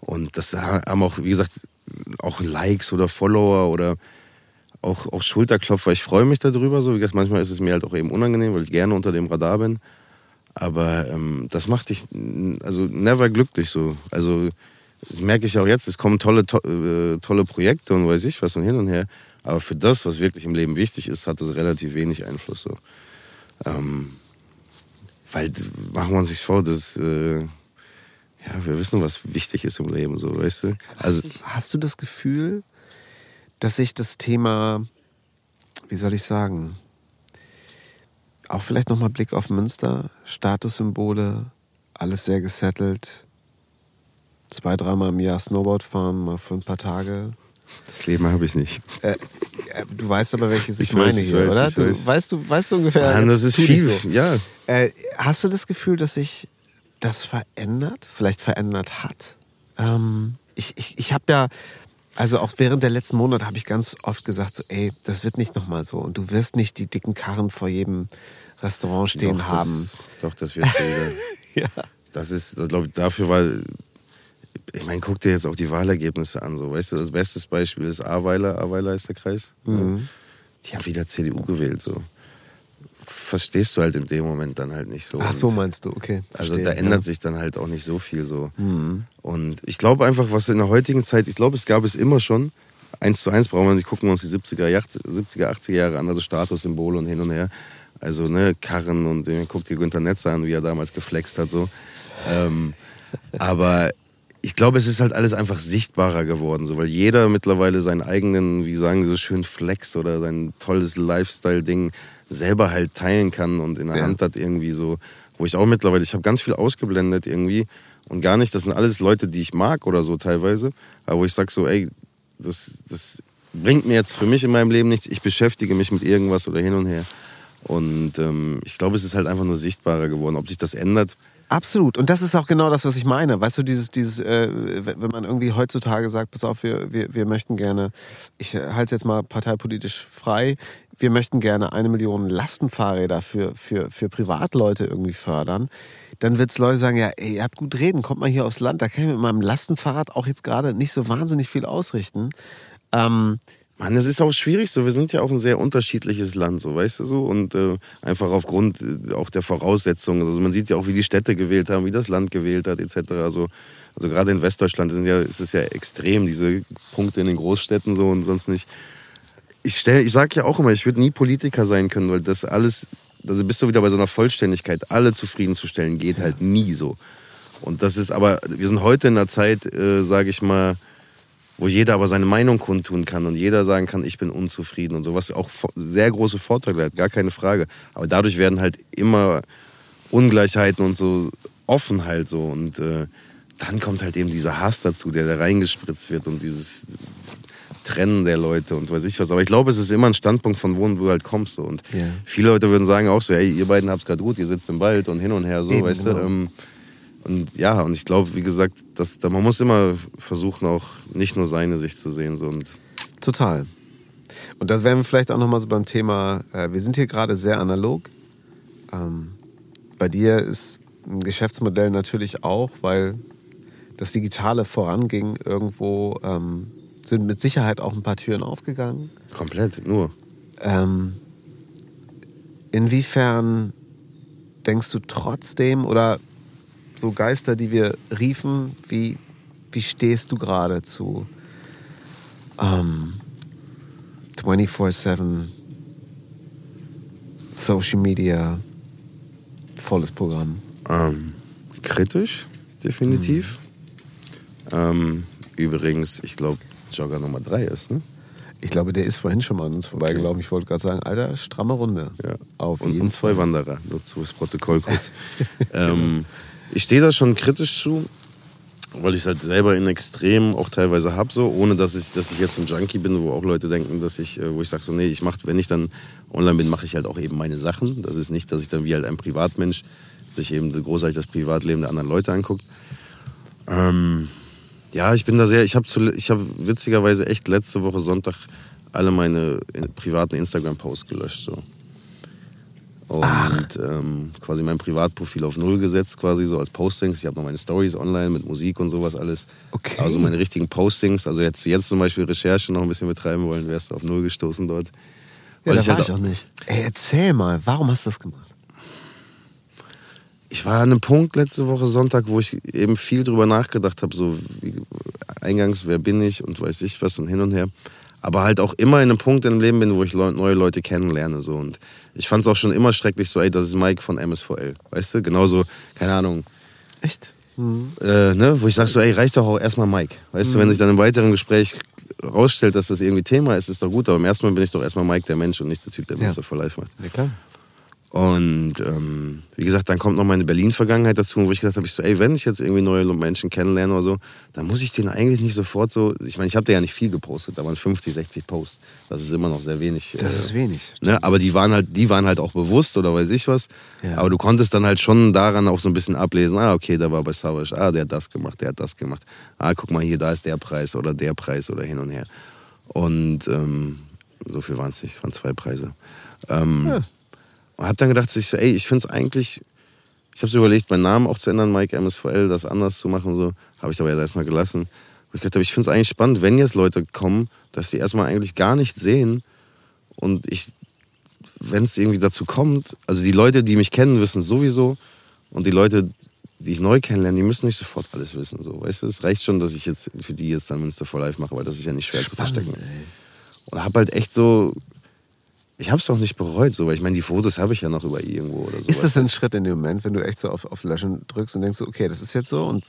Und das haben auch, wie gesagt, auch Likes oder Follower oder auch, auch Schulterklopfer. Ich freue mich darüber. So. Wie gesagt, manchmal ist es mir halt auch eben unangenehm, weil ich gerne unter dem Radar bin. Aber ähm, das macht dich also never glücklich so. Also merke ich auch jetzt, es kommen tolle, to äh, tolle Projekte und weiß ich was und hin und her. Aber für das, was wirklich im Leben wichtig ist, hat das relativ wenig Einfluss. So. Ähm, weil, machen wir uns nicht vor, dass, äh, ja, wir wissen, was wichtig ist im Leben, so, weißt du? Also, hast, hast du das Gefühl, dass sich das Thema, wie soll ich sagen, auch vielleicht nochmal Blick auf Münster, Statussymbole, alles sehr gesettelt, zwei, dreimal im Jahr Snowboard fahren, mal für ein paar Tage. Das Leben habe ich nicht. Äh, äh, du weißt aber, welches ich, ich meine weiß, hier, weiß, oder? Du, weiß. Weißt, du, weißt du ungefähr? Mann, das ist viel, so. ja. Äh, hast du das Gefühl, dass sich das verändert, vielleicht verändert hat? Ähm, ich ich, ich habe ja, also auch während der letzten Monate habe ich ganz oft gesagt, so, ey, das wird nicht nochmal so. Und du wirst nicht die dicken Karren vor jedem Restaurant stehen doch, haben. Das, doch, das wirst du wieder. ja. Das ist, glaube ich, dafür war ich meine, guck dir jetzt auch die Wahlergebnisse an. So, weißt du, das beste Beispiel ist Aweiler. Aweiler ist der Kreis. Mhm. Die haben wieder CDU gewählt. So. Verstehst du halt in dem Moment dann halt nicht so. Ach so, meinst du, okay. Also da ändert ja. sich dann halt auch nicht so viel so. Mhm. Und ich glaube einfach, was in der heutigen Zeit, ich glaube, es gab es immer schon. Eins zu eins brauchen wir nicht, gucken wir uns die 70er, 70er 80er Jahre an, also Statussymbole und hin und her. Also, ne, Karren und guck dir Günther Netzer an, wie er damals geflext hat, so. Ähm, aber ich glaube, es ist halt alles einfach sichtbarer geworden, so, weil jeder mittlerweile seinen eigenen, wie sagen so schön, Flex oder sein tolles Lifestyle-Ding selber halt teilen kann und in der ja. Hand hat irgendwie so, wo ich auch mittlerweile, ich habe ganz viel ausgeblendet irgendwie und gar nicht, das sind alles Leute, die ich mag oder so teilweise, aber wo ich sag so, ey, das, das bringt mir jetzt für mich in meinem Leben nichts, ich beschäftige mich mit irgendwas oder hin und her. Und ähm, ich glaube, es ist halt einfach nur sichtbarer geworden. Ob sich das ändert, Absolut. Und das ist auch genau das, was ich meine. Weißt du, dieses, dieses, äh, wenn man irgendwie heutzutage sagt, pass auf, wir, wir, wir möchten gerne, ich halte es jetzt mal parteipolitisch frei, wir möchten gerne eine Million Lastenfahrräder für, für, für Privatleute irgendwie fördern, dann wird es Leute sagen, ja, ey, ihr habt gut reden, kommt mal hier aufs Land, da kann ich mit meinem Lastenfahrrad auch jetzt gerade nicht so wahnsinnig viel ausrichten. Ähm, Mann, das ist auch schwierig so. Wir sind ja auch ein sehr unterschiedliches Land, so weißt du so. Und äh, einfach aufgrund äh, auch der Voraussetzungen. Also man sieht ja auch, wie die Städte gewählt haben, wie das Land gewählt hat, etc. Also, also gerade in Westdeutschland sind ja, ist es ja extrem, diese Punkte in den Großstädten so und sonst nicht. Ich, stell, ich sage ja auch immer, ich würde nie Politiker sein können, weil das alles, also bist du wieder bei so einer Vollständigkeit, alle zufriedenzustellen, geht halt nie so. Und das ist aber, wir sind heute in einer Zeit, äh, sage ich mal, wo jeder aber seine Meinung kundtun kann und jeder sagen kann, ich bin unzufrieden und so, was auch sehr große Vorteile hat, gar keine Frage. Aber dadurch werden halt immer Ungleichheiten und so offen halt so und äh, dann kommt halt eben dieser Hass dazu, der da reingespritzt wird und dieses Trennen der Leute und weiß ich was. Aber ich glaube, es ist immer ein Standpunkt von wo du halt kommst. So. Und yeah. viele Leute würden sagen auch so, hey, ihr beiden habt's gerade gut, ihr sitzt im Wald und hin und her so, Eben, weißt genau. du. Ähm, und ja, und ich glaube, wie gesagt, dass, man muss immer versuchen, auch nicht nur seine Sicht zu sehen. So und Total. Und das wären wir vielleicht auch nochmal so beim Thema, äh, wir sind hier gerade sehr analog. Ähm, bei dir ist ein Geschäftsmodell natürlich auch, weil das Digitale voranging, irgendwo ähm, sind mit Sicherheit auch ein paar Türen aufgegangen. Komplett, nur. Ähm, inwiefern denkst du trotzdem oder so Geister, die wir riefen, wie, wie stehst du gerade zu ähm, 24-7 Social Media, volles Programm? Ähm, kritisch, definitiv. Mhm. Ähm, übrigens, ich glaube, Jogger Nummer 3 ist, ne? Ich glaube, der ist vorhin schon mal an uns vorbeigelaufen. Ich wollte gerade sagen, Alter, stramme Runde. Ja. Auf und, jeden und zwei Fall. Wanderer, nur zu das Protokoll kurz. ähm, ich stehe da schon kritisch zu, weil ich es halt selber in Extrem auch teilweise habe, so, ohne dass ich, dass ich jetzt ein Junkie bin, wo auch Leute denken, dass ich, äh, wo ich sage so, nee, ich mach, wenn ich dann online bin, mache ich halt auch eben meine Sachen. Das ist nicht, dass ich dann wie halt ein Privatmensch sich eben großartig das Privatleben der anderen Leute anguckt. Ähm, ja, ich bin da sehr, ich habe ich hab witzigerweise echt letzte Woche Sonntag alle meine privaten Instagram-Posts gelöscht. So. Und ähm, quasi mein Privatprofil auf Null gesetzt, quasi so als Postings. Ich habe noch meine Stories online mit Musik und sowas alles. Okay. Also meine richtigen Postings. Also jetzt, jetzt zum Beispiel Recherche noch ein bisschen betreiben wollen, wärst du auf Null gestoßen dort. Ja, Weil da ich war halt ich auch nicht. Ey, erzähl mal, warum hast du das gemacht? Ich war an einem Punkt letzte Woche Sonntag, wo ich eben viel drüber nachgedacht habe, so wie, eingangs, wer bin ich und weiß ich was und hin und her. Aber halt auch immer in einem Punkt im Leben bin, wo ich neue Leute kennenlerne. So. Und ich fand es auch schon immer schrecklich, so, ey, das ist Mike von MSVL. Weißt du? Genauso, keine Ahnung, Echt? äh, ne? wo ich sag so, ey, reicht doch auch erstmal Mike. Weißt du, wenn sich dann im weiteren Gespräch rausstellt, dass das irgendwie Thema ist, ist doch gut. Aber im ersten Mal bin ich doch erstmal Mike, der Mensch und nicht der Typ, der Ja. Mr. for Life macht. Ja, klar. Und ähm, wie gesagt, dann kommt noch meine Berlin-Vergangenheit dazu, wo ich gedacht habe, ich so, ey, wenn ich jetzt irgendwie neue Menschen kennenlerne oder so, dann muss ich den eigentlich nicht sofort so. Ich meine, ich habe da ja nicht viel gepostet, da waren 50, 60 Posts. Das ist immer noch sehr wenig. Das äh, ist wenig. Ne? Aber die waren halt, die waren halt auch bewusst oder weiß ich was. Ja. Aber du konntest dann halt schon daran auch so ein bisschen ablesen, ah, okay, da war bei Savage, ah, der hat das gemacht, der hat das gemacht. Ah, guck mal hier, da ist der Preis oder der Preis oder hin und her. Und ähm, so viel waren es nicht, es waren zwei Preise. Ähm, Und hab dann gedacht, ich so, ey, ich finde es eigentlich, ich habe so überlegt, meinen Namen auch zu ändern, Mike MSVL, das anders zu machen, so, habe ich aber jetzt erstmal gelassen. Wo ich gedacht habe, ich finde es eigentlich spannend, wenn jetzt Leute kommen, dass die erstmal eigentlich gar nicht sehen und ich, wenn es irgendwie dazu kommt, also die Leute, die mich kennen, wissen sowieso und die Leute, die ich neu kennenlerne, die müssen nicht sofort alles wissen, so, weißt du, es reicht schon, dass ich jetzt für die jetzt dann Münster for Life mache, weil das ist ja nicht schwer zu verstecken. ey. Und habe halt echt so, ich habe es auch nicht bereut, so, weil ich meine, die Fotos habe ich ja noch über irgendwo oder so. Ist das ein Schritt in dem Moment, wenn du echt so auf, auf Löschen drückst und denkst, so, okay, das ist jetzt so und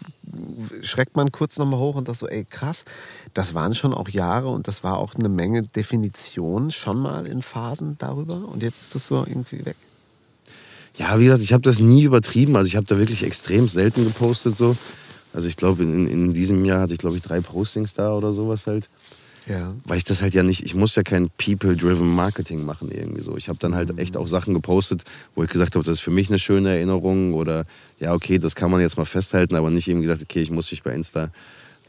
schreckt man kurz nochmal hoch und das so, ey, krass, das waren schon auch Jahre und das war auch eine Menge Definition schon mal in Phasen darüber und jetzt ist das so irgendwie weg. Ja, wie gesagt, ich habe das nie übertrieben. Also ich habe da wirklich extrem selten gepostet so. Also ich glaube, in, in diesem Jahr hatte ich, glaube ich, drei Postings da oder sowas halt. Ja. Weil ich das halt ja nicht, ich muss ja kein People-driven Marketing machen irgendwie so. Ich habe dann halt echt auch Sachen gepostet, wo ich gesagt habe, das ist für mich eine schöne Erinnerung oder ja, okay, das kann man jetzt mal festhalten, aber nicht eben gesagt, okay, ich muss mich bei Insta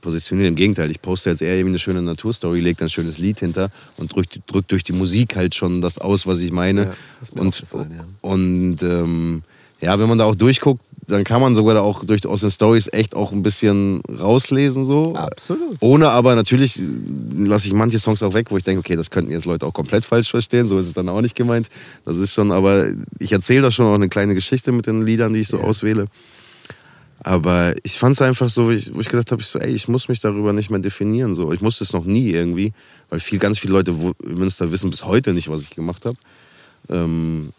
positionieren. Im Gegenteil, ich poste jetzt eher eben eine schöne Naturstory, lege dann ein schönes Lied hinter und drück, drück durch die Musik halt schon das aus, was ich meine. Ja, und ja. und ähm, ja, wenn man da auch durchguckt, dann kann man sogar da auch durch, aus den Stories echt auch ein bisschen rauslesen so. Absolut. Ohne aber natürlich lasse ich manche Songs auch weg, wo ich denke, okay, das könnten jetzt Leute auch komplett falsch verstehen. So ist es dann auch nicht gemeint. Das ist schon, aber ich erzähle da schon auch eine kleine Geschichte mit den Liedern, die ich so auswähle. Aber ich fand es einfach so, wo ich, wo ich gedacht habe, ich so, ey, ich muss mich darüber nicht mehr definieren. So. Ich musste es noch nie irgendwie, weil viel, ganz viele Leute wo- in Münster wissen bis heute nicht, was ich gemacht habe. Ähm,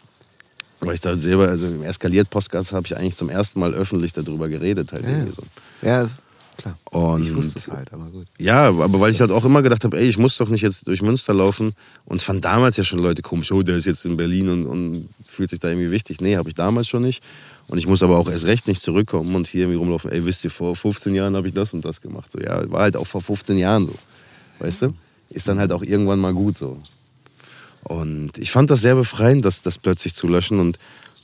weil ich da selber, also im Eskaliert-Podcast habe ich eigentlich zum ersten Mal öffentlich darüber geredet. Halt Ja. irgendwie so. Ja, ist klar. Und ich wusste es halt, aber gut. ja, aber weil ich halt auch immer gedacht habe, ey, ich muss doch nicht jetzt durch Münster laufen. Und es fanden damals ja schon Leute komisch, oh, der ist jetzt in Berlin und, und fühlt sich da irgendwie wichtig. Nee, habe ich damals schon nicht. Und ich muss aber auch erst recht nicht zurückkommen und hier irgendwie rumlaufen, ey, wisst ihr, vor 15 Jahren habe ich das und das gemacht. So, ja, war halt auch vor 15 Jahren so. Weißt du? Ist dann halt auch irgendwann mal gut so. Und ich fand das sehr befreiend, das, das plötzlich zu löschen und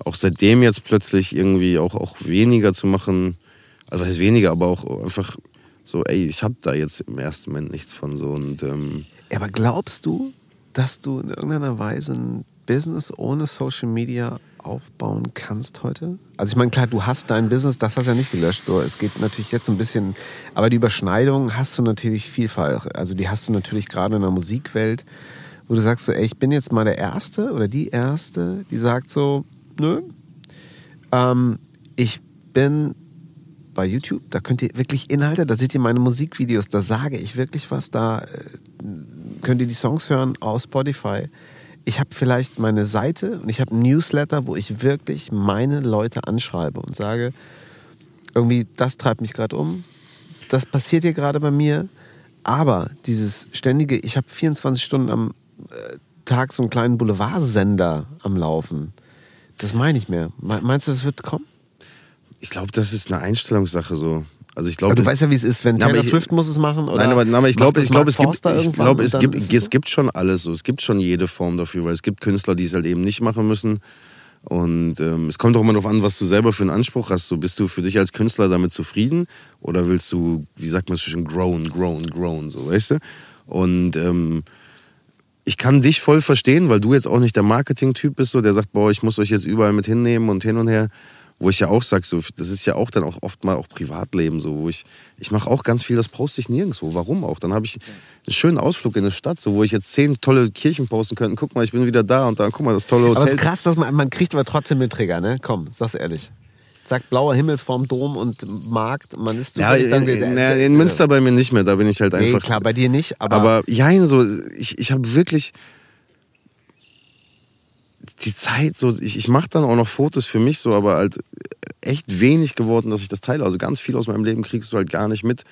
auch seitdem jetzt plötzlich irgendwie auch, auch weniger zu machen. Also was heißt weniger, aber auch einfach so, ey, ich habe da jetzt im ersten Moment nichts von so und ähm, aber glaubst du, dass du in irgendeiner Weise ein Business ohne Social Media aufbauen kannst heute? Also ich meine, klar, du hast dein Business, das hast du ja nicht gelöscht. So, es geht natürlich jetzt ein bisschen, aber die Überschneidung hast du natürlich vielfach. Also die hast du natürlich gerade in der Musikwelt, wo du sagst so, ey, ich bin jetzt mal der Erste oder die Erste, die sagt so, nö, ähm, ich bin bei YouTube, da könnt ihr wirklich Inhalte, da seht ihr meine Musikvideos, da sage ich wirklich was, da äh, könnt ihr die Songs hören aus Spotify. Ich habe vielleicht meine Seite und ich habe ein Newsletter, wo ich wirklich meine Leute anschreibe und sage, irgendwie, das treibt mich gerade um, das passiert hier gerade bei mir, aber dieses ständige, ich habe 24 Stunden am Tag so einen kleinen Boulevardsender am Laufen, das meine ich mehr. Me- Meinst du, das wird kommen? ich glaube, das ist eine Einstellungssache so. Also ich Aber glaube, du weißt ja, wie es ist, wenn Taylor ich- Swift muss es machen. Oder Nein, aber, nein, aber ich glaube, ich glaube, es gibt, ich glaube, es gibt, es so? gibt schon alles so. Es gibt schon jede Form dafür, weil es gibt Künstler, die es halt eben nicht machen müssen. Und ähm, es kommt auch immer darauf an, was du selber für einen Anspruch hast. So, bist du für dich als Künstler damit zufrieden oder willst du, wie sagt man so schön, grown, grown, grown, so, weißt du? Und ähm, ich kann dich voll verstehen, weil du jetzt auch nicht der Marketing-Typ bist, so, der sagt, boah, ich muss euch jetzt überall mit hinnehmen und hin und her. Wo ich ja auch sage, so, das ist ja auch dann auch oft mal auch Privatleben, so, wo ich, ich mache auch ganz viel, das poste ich nirgendwo. Warum auch? Dann habe ich einen schönen Ausflug in eine Stadt, so, wo ich jetzt zehn tolle Kirchen posten könnte. Guck mal, ich bin wieder da und da, guck mal, das tolle Hotel. Aber es ist krass, dass man, man kriegt aber trotzdem den Trigger, ne? Komm, sag's ehrlich. Sagt blauer Himmel vorm Dom und Markt, man ist ja, in, in, in, Münster bei mir nicht mehr, da bin ich halt einfach. Nee, klar, bei dir nicht, aber. Aber ja, so, ich, ich habe wirklich die Zeit, so, ich, ich mache dann auch noch Fotos für mich, so, aber halt echt wenig geworden, dass ich das teile. Also ganz viel aus meinem Leben kriegst du halt gar nicht mit,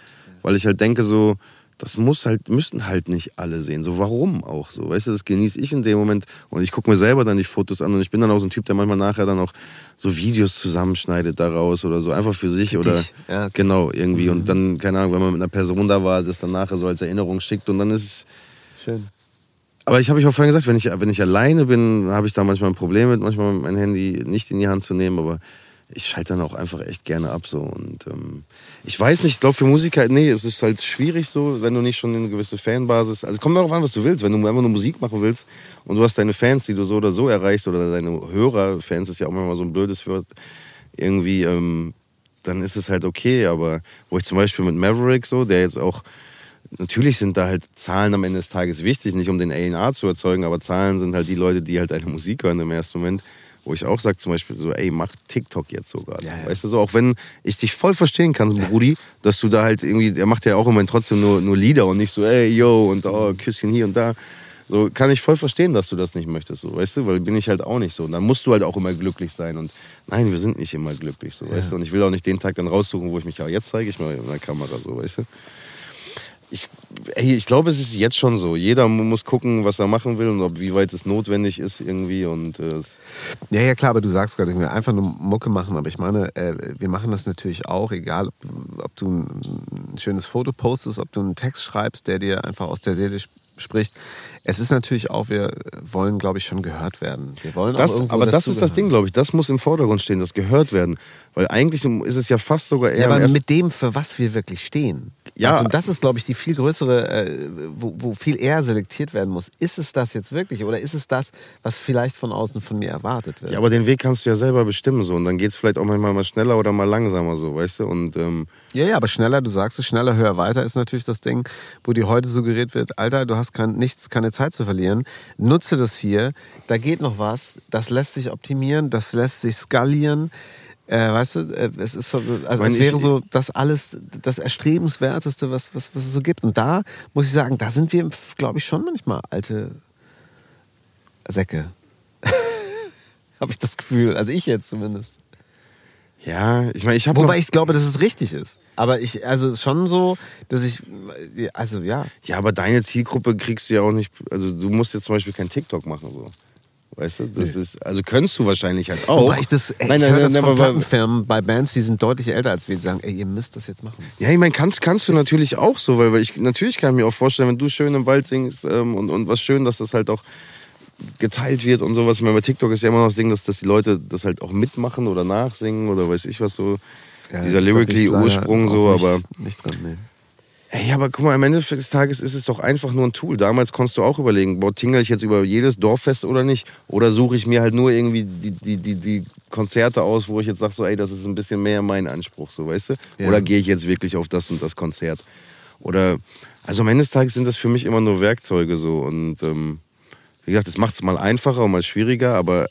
weil ich halt denke, so, das muss halt, müssen halt nicht alle sehen. So, warum auch so? Weißt du, das genieße ich in dem Moment und ich gucke mir selber dann die Fotos an und ich bin dann auch so ein Typ, der manchmal nachher dann auch so Videos zusammenschneidet daraus oder so, einfach für sich für oder ja, okay. genau, irgendwie. Mhm. Und dann, keine Ahnung, wenn man mit einer Person da war, das dann nachher so als Erinnerung schickt und dann ist es. Schön. Aber ich habe ich auch vorhin gesagt, wenn ich, wenn ich alleine bin, habe ich da manchmal ein Problem mit, manchmal mein Handy nicht in die Hand zu nehmen, aber ich schalte dann auch einfach echt gerne ab so und ähm, ich weiß nicht, ich glaube für Musiker, nee, es ist halt schwierig so, wenn du nicht schon eine gewisse Fanbasis, also kommt darauf an, was du willst, wenn du einfach nur Musik machen willst und du hast deine Fans, die du so oder so erreichst oder deine Hörer, Fans ist ja auch immer so ein blödes Wort, irgendwie, ähm, dann ist es halt okay, aber wo ich zum Beispiel mit Maverick so, der jetzt auch Natürlich sind da halt Zahlen am Ende des Tages wichtig, nicht um den A&R zu erzeugen, aber Zahlen sind halt die Leute, die halt deine Musik hören im ersten Moment wo ich auch sage zum Beispiel so, ey, mach TikTok jetzt sogar. Ja, ja. Weißt du so, auch wenn ich dich voll verstehen kann, Brudi, dass du da halt irgendwie, er macht ja auch immer trotzdem nur, nur Lieder und nicht so, ey, yo, und oh, Küsschen hier und da. So kann ich voll verstehen, dass du das nicht möchtest, so, weißt du, weil bin ich halt auch nicht so. Und dann musst du halt auch immer glücklich sein. Und nein, wir sind nicht immer glücklich, so, weißt du. Und ich will auch nicht den Tag dann raussuchen, wo ich mich, ja, jetzt zeige ich mal in der Kamera, so, weißt du ich, ey, ich glaube, es ist jetzt schon so. Jeder muss gucken, was er machen will und ob wie weit es notwendig ist irgendwie. Und, äh, ja, ja, klar, aber du sagst gerade, wir einfach nur Mucke machen. Aber ich meine, äh, wir machen das natürlich auch, egal ob, ob, du ein schönes Foto postest, ob du einen Text schreibst, der dir einfach aus der Seele spricht. Es ist natürlich auch, wir wollen, glaube ich, schon gehört werden. Wir wollen das, aber das ist das Ding, glaube ich. Das muss im Vordergrund stehen, das gehört werden. Weil eigentlich ist es ja fast sogar eher. Ja, aber mit dem, für was wir wirklich stehen. Ja. Also, das ist, glaube ich, die viel größere, äh, wo, wo, viel eher selektiert werden muss. Ist es das jetzt wirklich oder ist es das, was vielleicht von außen von mir erwartet wird? Ja, aber den Weg kannst du ja selber bestimmen so. Und dann geht es vielleicht auch manchmal mal schneller oder mal langsamer so, weißt du? Und, ähm ja, ja, aber schneller, du sagst es, schneller, höher, weiter ist natürlich das Ding, wo dir heute suggeriert wird, Alter, du hast kein, nichts, keine Zeit zu verlieren. Nutze das hier, da geht noch was, das lässt sich optimieren, das lässt sich skalieren. Äh, weißt du, äh, es ist so, also es wäre so das alles, das Erstrebenswerteste, was, was, was es so gibt. Und da muss ich sagen, da sind wir, glaube ich, schon manchmal alte Säcke. habe ich das Gefühl. Also ich jetzt zumindest. Ja, ich meine, ich habe. Wobei ich glaube, dass es richtig ist. Aber ich, also schon so, dass ich, also ja. Ja, aber deine Zielgruppe kriegst du ja auch nicht, also du musst jetzt zum Beispiel kein TikTok machen, so. Weißt du, das nee. ist, also könntest du wahrscheinlich halt auch. Wobei ich das, ey, nein, ich nein, das nein, von Plattenfirmen bei Bands, die sind deutlich älter als wir, die sagen, ey, ihr müsst das jetzt machen. Ja, ich meine, kannst, kannst du natürlich auch so, weil, weil ich, natürlich kann ich mir auch vorstellen, wenn du schön im Wald singst ähm, und, und was schön, dass das halt auch geteilt wird und sowas. Ich meine, bei TikTok ist ja immer noch das Ding, dass, dass die Leute das halt auch mitmachen oder nachsingen oder weiß ich was so. Ja, Dieser lyrically Ursprung so, nicht, aber. Nicht dran, nee. Ey, aber guck mal, am Ende des Tages ist es doch einfach nur ein Tool. Damals konntest du auch überlegen, boah, tingle ich jetzt über jedes Dorffest oder nicht? Oder suche ich mir halt nur irgendwie die, die, die, die Konzerte aus, wo ich jetzt sage, so, ey, das ist ein bisschen mehr mein Anspruch, so, weißt du? Ja. Oder gehe ich jetzt wirklich auf das und das Konzert? Oder, also am Ende des Tages sind das für mich immer nur Werkzeuge so. Und ähm, wie gesagt, das macht es mal einfacher und mal schwieriger, aber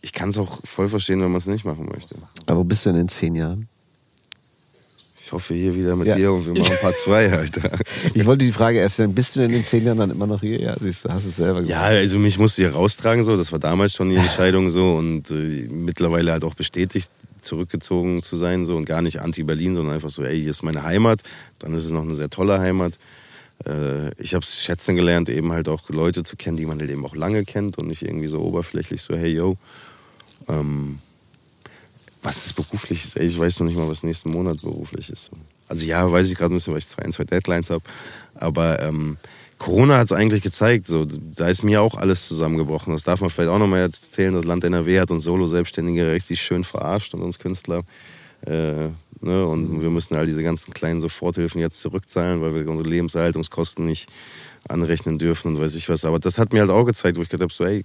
ich kann es auch voll verstehen, wenn man es nicht machen möchte. Aber wo bist du denn in zehn Jahren? Ich hoffe hier wieder mit ja. dir und wir machen ein paar zwei, Alter. Ich wollte die Frage erst stellen, bist du denn in zehn Jahren dann immer noch hier? Ja, siehst du, hast es selber gemacht. Ja, also mich musste hier raustragen so, das war damals schon die Entscheidung so und äh, mittlerweile halt auch bestätigt, zurückgezogen zu sein so und gar nicht anti-Berlin, sondern einfach so, ey, hier ist meine Heimat, dann ist es noch eine sehr tolle Heimat. Äh, ich habe es schätzen gelernt, eben halt auch Leute zu kennen, die man halt eben auch lange kennt und nicht irgendwie so oberflächlich so, hey, yo. Ähm, was ist beruflich ist, ey, ich weiß noch nicht mal, was nächsten Monat beruflich ist. Also ja, weiß ich gerade ein bisschen, weil ich zwei, ein, zwei Deadlines habe. Aber ähm, Corona hat es eigentlich gezeigt. So, da ist mir auch alles zusammengebrochen. Das darf man vielleicht auch nochmal erzählen. Das Land NRW hat uns Solo-Selbstständige richtig schön verarscht und uns Künstler. Äh, Ne? Und wir müssen all diese ganzen kleinen Soforthilfen jetzt zurückzahlen, weil wir unsere Lebenserhaltungskosten nicht anrechnen dürfen und weiß ich was. Aber das hat mir halt auch gezeigt, wo ich gedacht habe, so, ey,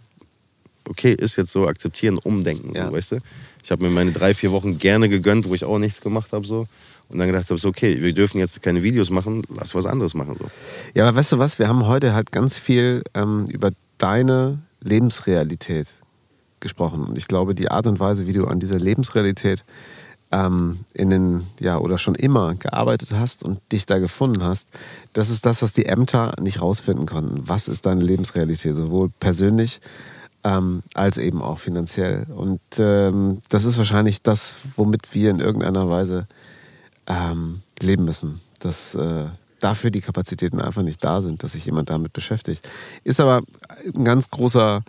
okay, ist jetzt so, akzeptieren, umdenken, Ja. so, weißt du? Ich habe mir meine drei, vier Wochen gerne gegönnt, wo ich auch nichts gemacht habe, so. Und dann gedacht habe, so, okay, wir dürfen jetzt keine Videos machen, lass was anderes machen, so. Ja, aber weißt du was? Wir haben heute halt ganz viel ähm, über deine Lebensrealität gesprochen. Und ich glaube, die Art und Weise, wie du an dieser Lebensrealität ähm, in den, ja, oder schon immer gearbeitet hast und dich da gefunden hast, das ist das, was die Ämter nicht rausfinden konnten. Was ist deine Lebensrealität, sowohl persönlich ähm, als eben auch finanziell. Und ähm, das ist wahrscheinlich das, womit wir in irgendeiner Weise ähm, leben müssen. Dass äh, dafür die Kapazitäten einfach nicht da sind, dass sich jemand damit beschäftigt. Ist aber ein ganz großer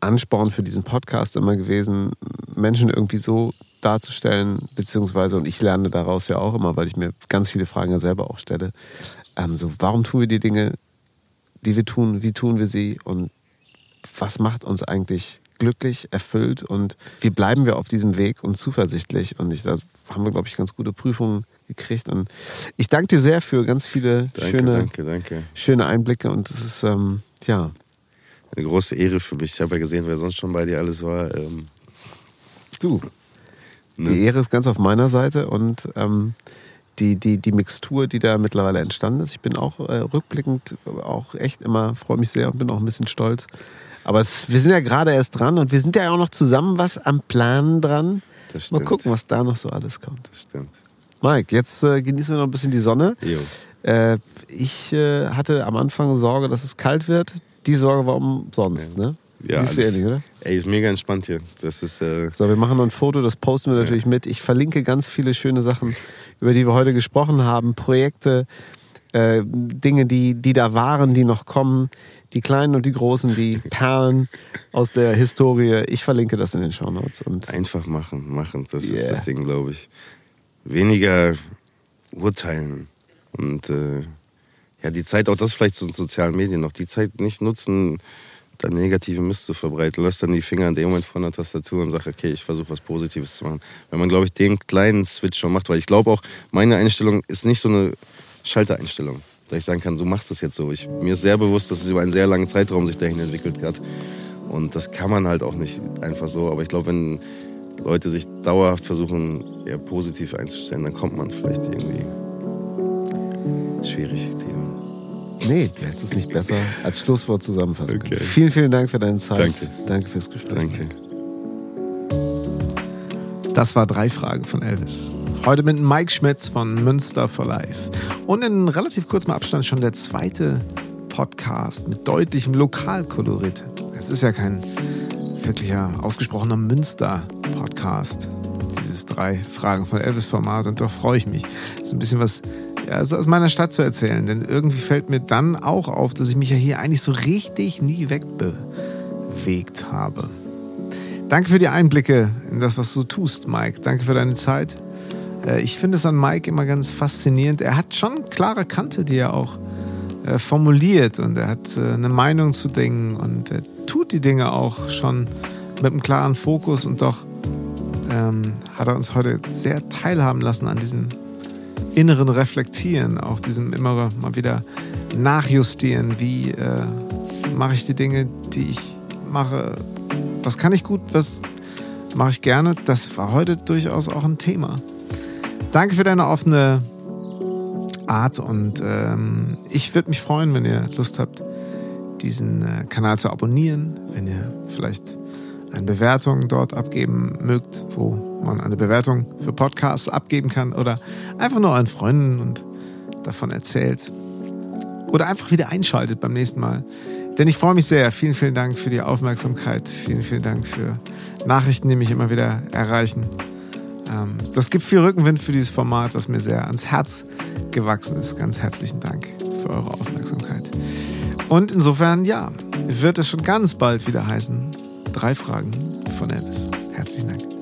Ansporn für diesen Podcast immer gewesen, Menschen irgendwie so darzustellen, beziehungsweise, und ich lerne daraus ja auch immer, weil ich mir ganz viele Fragen ja selber auch stelle, ähm, so, warum tun wir die Dinge, die wir tun, wie tun wir sie und was macht uns eigentlich glücklich, erfüllt und wie bleiben wir auf diesem Weg und zuversichtlich und ich, da haben wir, glaube ich, ganz gute Prüfungen gekriegt und ich danke dir sehr für ganz viele Danke, schöne, danke, danke. schöne Einblicke und es ist, ähm, ja, Eine große Ehre für mich. Ich habe ja gesehen, wer sonst schon bei dir alles war. Ähm, du. ne? Die Ehre ist ganz auf meiner Seite und ähm, die, die, die Mixtur, die da mittlerweile entstanden ist. Ich bin auch äh, rückblickend auch echt immer, freue mich sehr und bin auch ein bisschen stolz. Aber es, wir sind ja gerade erst dran und wir sind ja auch noch zusammen was am Plan dran. Das Mal stimmt. gucken, was da noch so alles kommt. Das stimmt. Mike, jetzt äh, genießen wir noch ein bisschen die Sonne. Jo. Äh, ich äh, hatte am Anfang Sorge, dass es kalt wird. Die Sorge war umsonst, ne? Ja, Siehst du ähnlich, oder? Ey, ist mega entspannt hier. Das ist, äh, So, wir machen noch ein Foto, das posten wir natürlich mit. Ich verlinke ganz viele schöne Sachen, über die wir heute gesprochen haben. Projekte, äh, Dinge, die, die da waren, die noch kommen. Die kleinen und die großen, die Perlen aus der Historie. Ich verlinke das in den Shownotes. Und einfach machen, machen. Das Yeah. ist das Ding, glaube ich. Weniger urteilen. Und äh, ja, die Zeit, auch das vielleicht zu den sozialen Medien noch, die Zeit nicht nutzen, da negative Mist zu verbreiten. Lass dann die Finger in dem Moment von der Tastatur und sag, okay, ich versuche was Positives zu machen. Wenn man, glaube ich, den kleinen Switch schon macht, weil ich glaube auch, meine Einstellung ist nicht so eine Schaltereinstellung. Dass ich sagen kann, du machst das jetzt so. Ich, mir ist sehr bewusst, dass es über einen sehr langen Zeitraum sich dahin entwickelt hat. Und das kann man halt auch nicht einfach so. Aber ich glaube, wenn Leute sich dauerhaft versuchen, eher positiv einzustellen, dann kommt man vielleicht irgendwie. Schwierig, Thema. nee, jetzt ist nicht besser als Schlusswort zusammenfassen. können. Okay. Vielen, vielen Dank für deine Zeit. Danke. Danke fürs Gespräch. Danke. Das war drei Fragen von Elvis. Heute mit Mike Schmitz von Münster for Life. Und in relativ kurzem Abstand schon der zweite Podcast mit deutlichem Lokalkolorit. Es ist ja kein wirklicher ausgesprochener Münster-Podcast, dieses drei Fragen von Elvis-Format. Und doch freue ich mich, so ein bisschen was ja, so aus meiner Stadt zu erzählen. Denn irgendwie fällt mir dann auch auf, dass ich mich ja hier eigentlich so richtig nie wegbewegt habe. Danke für die Einblicke in das, was du tust, Mike. Danke für deine Zeit. Äh, Ich finde es an Mike immer ganz faszinierend. Er hat schon klare Kante, die er auch äh, formuliert und er hat äh, eine Meinung zu Dingen und er tut die Dinge auch schon mit einem klaren Fokus und doch ähm, hat er uns heute sehr teilhaben lassen an diesem inneren Reflektieren, auch diesem immer mal wieder Nachjustieren. Wie äh, mache ich die Dinge, die ich mache? Was kann ich gut, was mache ich gerne? Das war heute durchaus auch ein Thema. Danke für deine offene Art und ähm, ich würde mich freuen, wenn ihr Lust habt, diesen äh, Kanal zu abonnieren, wenn ihr vielleicht eine Bewertung dort abgeben mögt, wo man eine Bewertung für Podcasts abgeben kann oder einfach nur euren Freunden und davon erzählt. Oder einfach wieder einschaltet beim nächsten Mal. Denn ich freue mich sehr. Vielen, vielen Dank für die Aufmerksamkeit. Vielen, vielen Dank für Nachrichten, die mich immer wieder erreichen. Ähm, das gibt viel Rückenwind für dieses Format, was mir sehr ans Herz gewachsen ist. Ganz herzlichen Dank für eure Aufmerksamkeit. Und insofern, ja, wird es schon ganz bald wieder heißen. Drei Fragen von Elvis. Herzlichen Dank.